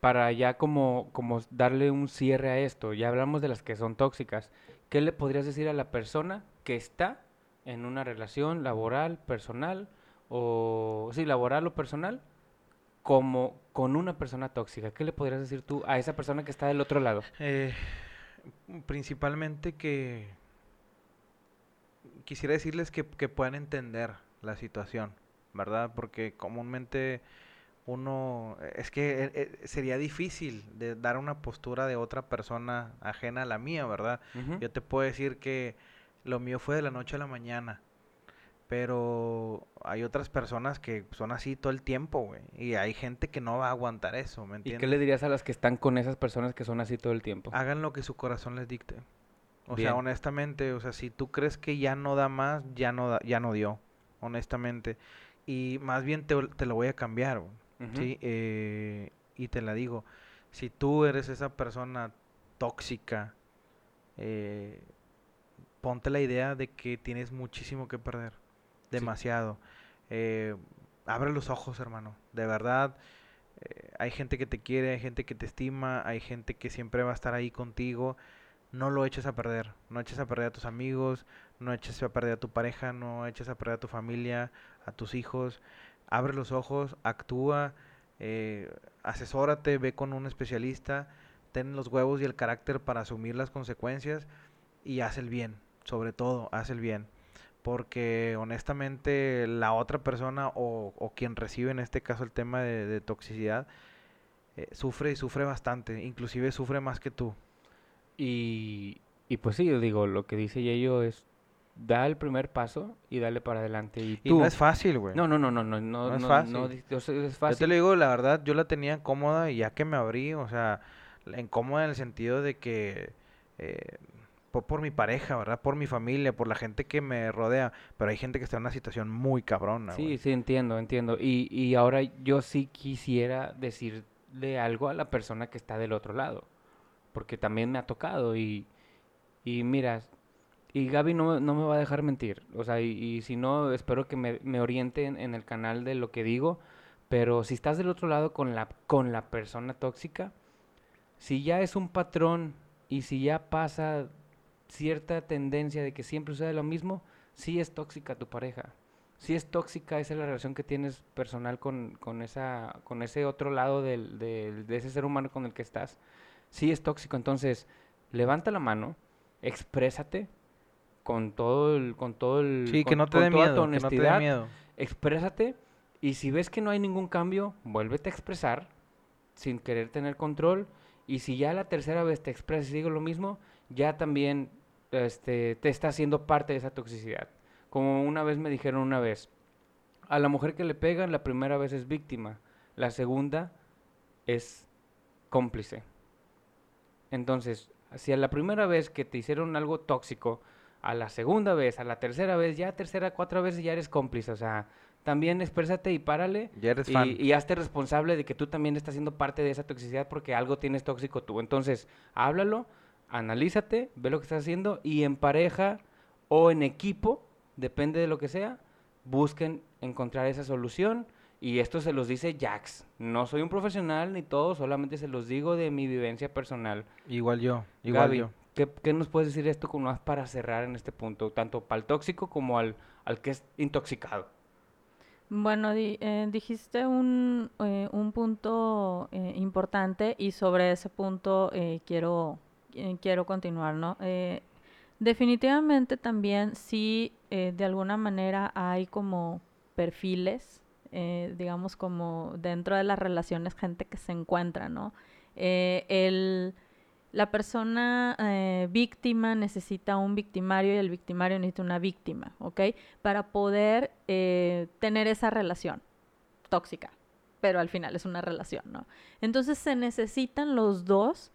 para ya como, como darle un cierre a esto, ya hablamos de las que son tóxicas, ¿qué le podrías decir a la persona que está en una relación laboral, personal, o sí, laboral o personal, como con una persona tóxica? ¿Qué le podrías decir tú a esa persona que está del otro lado? Eh, principalmente que quisiera decirles que, que puedan entender la situación, ¿verdad? Porque comúnmente uno, es que eh, eh, sería difícil de dar una postura de otra persona ajena a la mía, ¿verdad? Yo te puedo decir que lo mío fue de la noche a la mañana, pero hay otras personas que son así todo el tiempo, güey, y hay gente que no va a aguantar eso, ¿me ¿Y entiendes? qué le dirías a las que están con esas personas que son así todo el tiempo? hagan lo que su corazón les dicte. O Bien. sea, honestamente, o sea, si tú crees que ya no da más, ya no da- ya no dio, honestamente. Y más bien te, te lo voy a cambiar, güey. ¿sí? Eh, y te la digo, si tú eres esa persona tóxica, eh, ponte la idea de que tienes muchísimo que perder, demasiado. Eh, abre los ojos, hermano, de verdad. eh, hay gente que te quiere, hay gente que te estima, hay gente que siempre va a estar ahí contigo. No lo eches a perder, no eches a perder a tus amigos, no eches a perder a tu pareja, no eches a perder a tu familia, a tus hijos. Abre los ojos, actúa, eh, asesórate, ve con un especialista, ten los huevos y el carácter para asumir las consecuencias y haz el bien, sobre todo, haz el bien. Porque honestamente la otra persona o, o quien recibe en este caso el tema de, de toxicidad eh, sufre y sufre bastante, inclusive sufre más que tú. Y, y pues sí, yo digo, lo que dice Yello es, da el primer paso y dale para adelante. Y Y tú, no es fácil, güey. no, no, no, no, no, no, No es fácil. no di- o sea, es Yo te fácil. lo digo, la verdad, yo la tenía cómoda y ya que me abrí, o sea, la- incómoda en el sentido de que eh, por, por mi pareja, ¿verdad? Por mi familia, por la gente que me rodea, pero hay gente que está en una situación muy cabrona, Sí, güey. sí, entiendo, entiendo. Y, y ahora yo sí quisiera decirle algo a la persona que está del otro lado, porque también me ha tocado y, y mira, y Gaby no, no me va a dejar mentir, o sea, y, y si no, espero que me, me oriente en, en el canal de lo que digo, pero si estás del otro lado con la, con la persona tóxica, si ya es un patrón y si ya pasa cierta tendencia de que siempre sucede lo mismo, sí es tóxica tu pareja si es tóxica, esa es la relación que tienes personal con, con, esa, con ese otro lado del, del- de ese ser humano con el que estás. Si es tóxico, entonces levanta la mano, exprésate con todo el, con todo el, Sí, que con- no te dé miedo, que no te dé honestidad, miedo. exprésate y si ves que no hay ningún cambio, vuélvete a expresar sin querer tener control y si ya la tercera vez te expresas y digo lo mismo, ya también este, te está haciendo parte de esa toxicidad. Como una vez me dijeron una vez, a la mujer que le pegan la primera vez es víctima, la segunda es cómplice. Entonces, si a la primera vez que te hicieron algo tóxico, a la segunda vez, a la tercera vez, ya tercera, cuatro veces ya eres cómplice. O sea, también exprésate y párale. Ya eres Y, fan. y hazte responsable de que tú también estás siendo parte de esa toxicidad porque algo tienes tóxico tú. Entonces, háblalo, analízate, ve lo que estás haciendo y en pareja o en equipo, depende de lo que sea, busquen encontrar esa solución. Y esto se los dice Jax. No soy un profesional ni todo, solamente se los digo de mi vivencia personal. Igual yo, igual Gaby, yo. ¿qué, qué nos puedes decir esto como más para cerrar en este punto? Tanto para el tóxico como al, al que es intoxicado. Bueno, di- eh, dijiste un, eh, un punto eh, importante y sobre ese punto eh, quiero, quiero continuar, ¿no? Eh, definitivamente también sí, eh, de alguna manera hay como perfiles, eh, digamos como dentro de las relaciones, gente que se encuentra, ¿no? Eh, el, la persona eh, víctima necesita un victimario y el victimario necesita una víctima, ¿ok? Para poder eh, tener esa relación tóxica, pero al final es una relación, ¿no? Entonces se necesitan los dos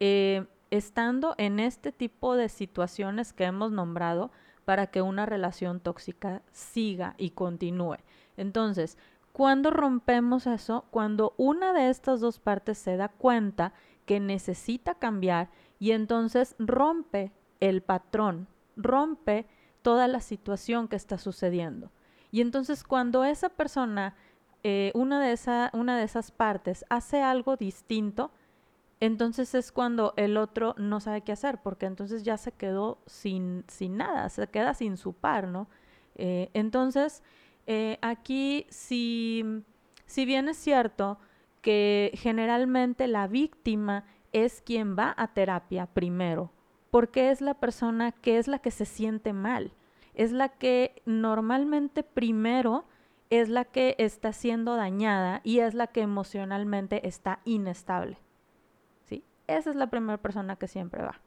eh, estando en este tipo de situaciones que hemos nombrado para que una relación tóxica siga y continúe. Entonces, cuando rompemos eso? Cuando una de estas dos partes se da cuenta que necesita cambiar y entonces rompe el patrón, rompe toda la situación que está sucediendo. Y entonces cuando esa persona, eh, una, de esa, una de esas partes, hace algo distinto, entonces es cuando el otro no sabe qué hacer, porque entonces ya se quedó sin, sin nada, se queda sin su par, ¿no? Eh, entonces, eh, aquí si, si bien es cierto que generalmente la víctima es quien va a terapia primero, porque es la persona que es la que se siente mal, es la que normalmente primero es la que está siendo dañada y es la que emocionalmente está inestable. Esa es la primera persona que siempre va.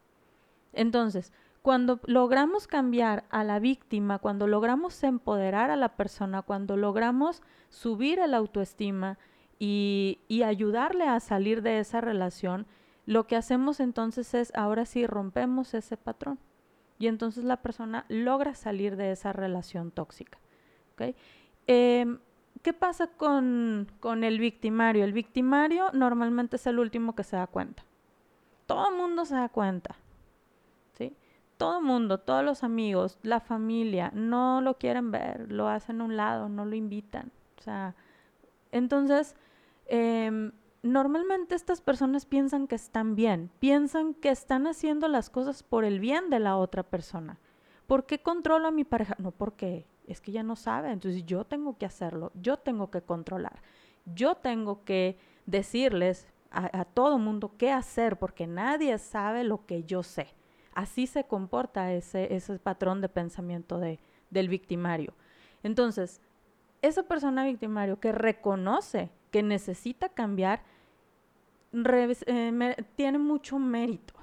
Entonces, cuando logramos cambiar a la víctima, cuando logramos empoderar a la persona, cuando logramos subir el autoestima y, ayudarle a salir de esa relación, lo que hacemos entonces es, ahora sí, rompemos ese patrón. Y entonces la persona logra salir de esa relación tóxica. Eh, ¿qué pasa con el victimario? El victimario normalmente es el último que se da cuenta. Todo el mundo se da cuenta. ¿Sí? Todo el mundo, todos los amigos, la familia, no lo quieren ver, lo hacen a un lado, no lo invitan. O sea, entonces, em, normalmente estas personas piensan que están bien, piensan que están haciendo las cosas por el bien de la otra persona. ¿Por qué controlo a mi pareja? No, porque es que ya no sabe, entonces yo tengo que hacerlo, yo tengo que controlar, yo tengo que decirles a, todo mundo qué hacer, porque nadie sabe lo que yo sé. Así se comporta ese, ese patrón de pensamiento de, del victimario. Entonces, esa persona victimario que reconoce que necesita cambiar, eh, tiene mucho mérito,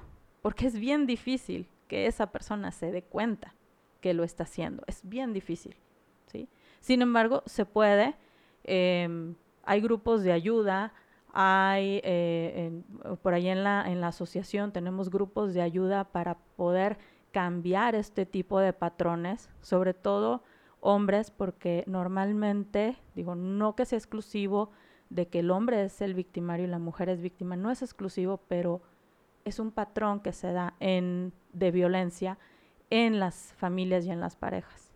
porque es bien difícil que esa persona se dé cuenta que lo está haciendo. Es bien difícil. ¿sí? Sin embargo, se puede. Em, hay grupos de ayuda, hay eh, por ahí en la, en la asociación tenemos grupos de ayuda para poder cambiar este tipo de patrones, sobre todo hombres, porque normalmente, digo, no que sea exclusivo de que el hombre es el victimario y la mujer es víctima, no es exclusivo, pero es un patrón que se da en, de violencia en las familias y en las parejas.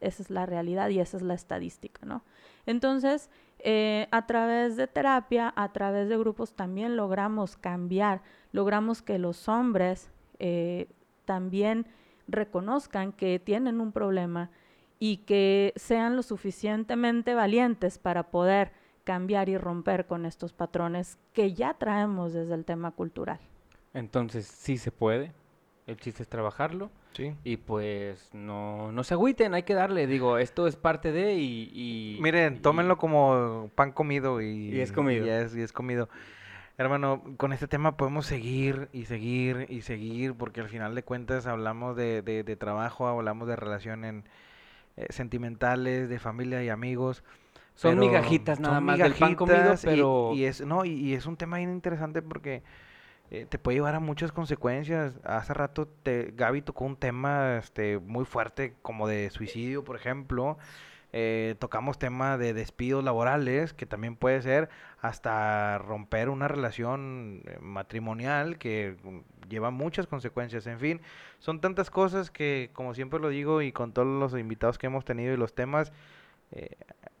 Esa es la realidad y esa es la estadística, ¿no? Entonces, eh, a través de terapia, a través de grupos, también logramos cambiar, logramos que los hombres eh, también reconozcan que tienen un problema y que sean lo suficientemente valientes para poder cambiar y romper con estos patrones que ya traemos desde el tema cultural. Entonces, sí se puede, el chiste es trabajarlo. Sí. Y pues no, no se agüiten, hay que darle. Digo, esto es parte de y... Miren, tómenlo como pan comido y... Y es comido. Y es, y es comido. Hermano, con este tema podemos seguir y seguir y seguir porque al final de cuentas hablamos de, de, trabajo, hablamos de relaciones eh, sentimentales, de familia y amigos. Son migajitas nada más del pan comido, pero... Y, es, no, y, es un tema bien interesante porque eh, te puede llevar a muchas consecuencias. Hace rato te, Gaby tocó un tema este, muy fuerte como de suicidio, por ejemplo. Eh, tocamos tema de despidos laborales, que también puede ser hasta romper una relación eh, matrimonial que mm, lleva muchas consecuencias. En fin, son tantas cosas que, como siempre lo digo y con todos los invitados que hemos tenido y los temas, eh,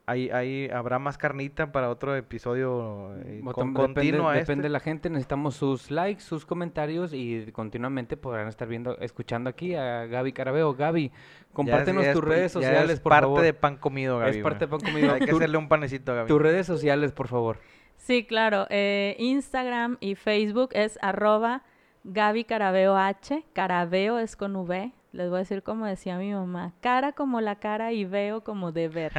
ahí, habrá más carnita para otro episodio eh, con, continuo depende, depende, de la gente, necesitamos sus likes, sus comentarios y continuamente podrán estar viendo, escuchando aquí a Gaby Carabeo. Gaby, compártenos tus redes sociales, por parte de pan comido, Gaby. Es parte de pan comido. Hay que hacerle un panecito, Gaby. Tus redes sociales, por favor. Sí, claro. Eh, Instagram y Facebook es arroba Gaby Carabeo H. Carabeo es con V. Les voy a decir como decía mi mamá, cara como la cara y veo como de ver.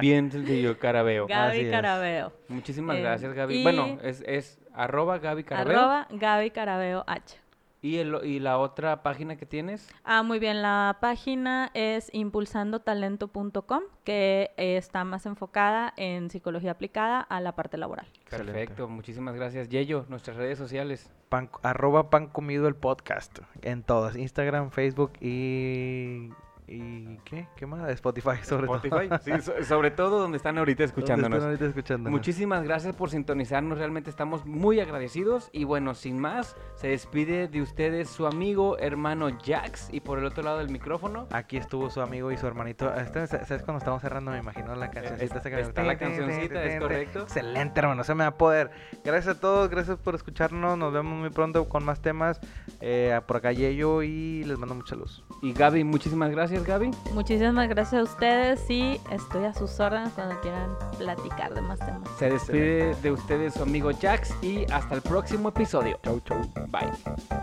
Bien sencillo, carabeo. Gaby Carabeo. Muchísimas eh, gracias, Gaby. Bueno, es, es arroba Gaby Carabeo. Arroba Gaby Carabeo H. ¿Y, el, ¿Y la otra página que tienes? Ah, muy bien. La página es impulsandotalento.com, que está más enfocada en psicología aplicada a la parte laboral. Perfecto. Muchísimas gracias. Yello, nuestras redes sociales. Pan, arroba pan comido el podcast en todas. Instagram, Facebook y ¿Y qué? ¿Qué más? Spotify, sobre Spotify, sí, sobre todo donde están ahorita escuchándonos. ahorita escuchándonos. Muchísimas gracias por sintonizarnos, realmente estamos muy agradecidos. Y bueno, sin más, se despide de ustedes su amigo, hermano Jax. Y por el otro lado del micrófono. Aquí estuvo su amigo y su hermanito. Este, ¿Sabes cuando estamos cerrando? Me imagino la cancioncita. Está, está la cancioncita, es correcto. Excelente, hermano, se me va a poder. Gracias a todos, gracias por escucharnos. Nos vemos muy pronto con más temas. Eh, por acá Yeyo y les mando mucha luz. Y Gaby, muchísimas gracias. Gaby. Muchísimas gracias a ustedes y estoy a sus órdenes cuando quieran platicar de más temas. Se despide de ustedes su amigo Jax y hasta el próximo episodio. Chau, chau. Bye.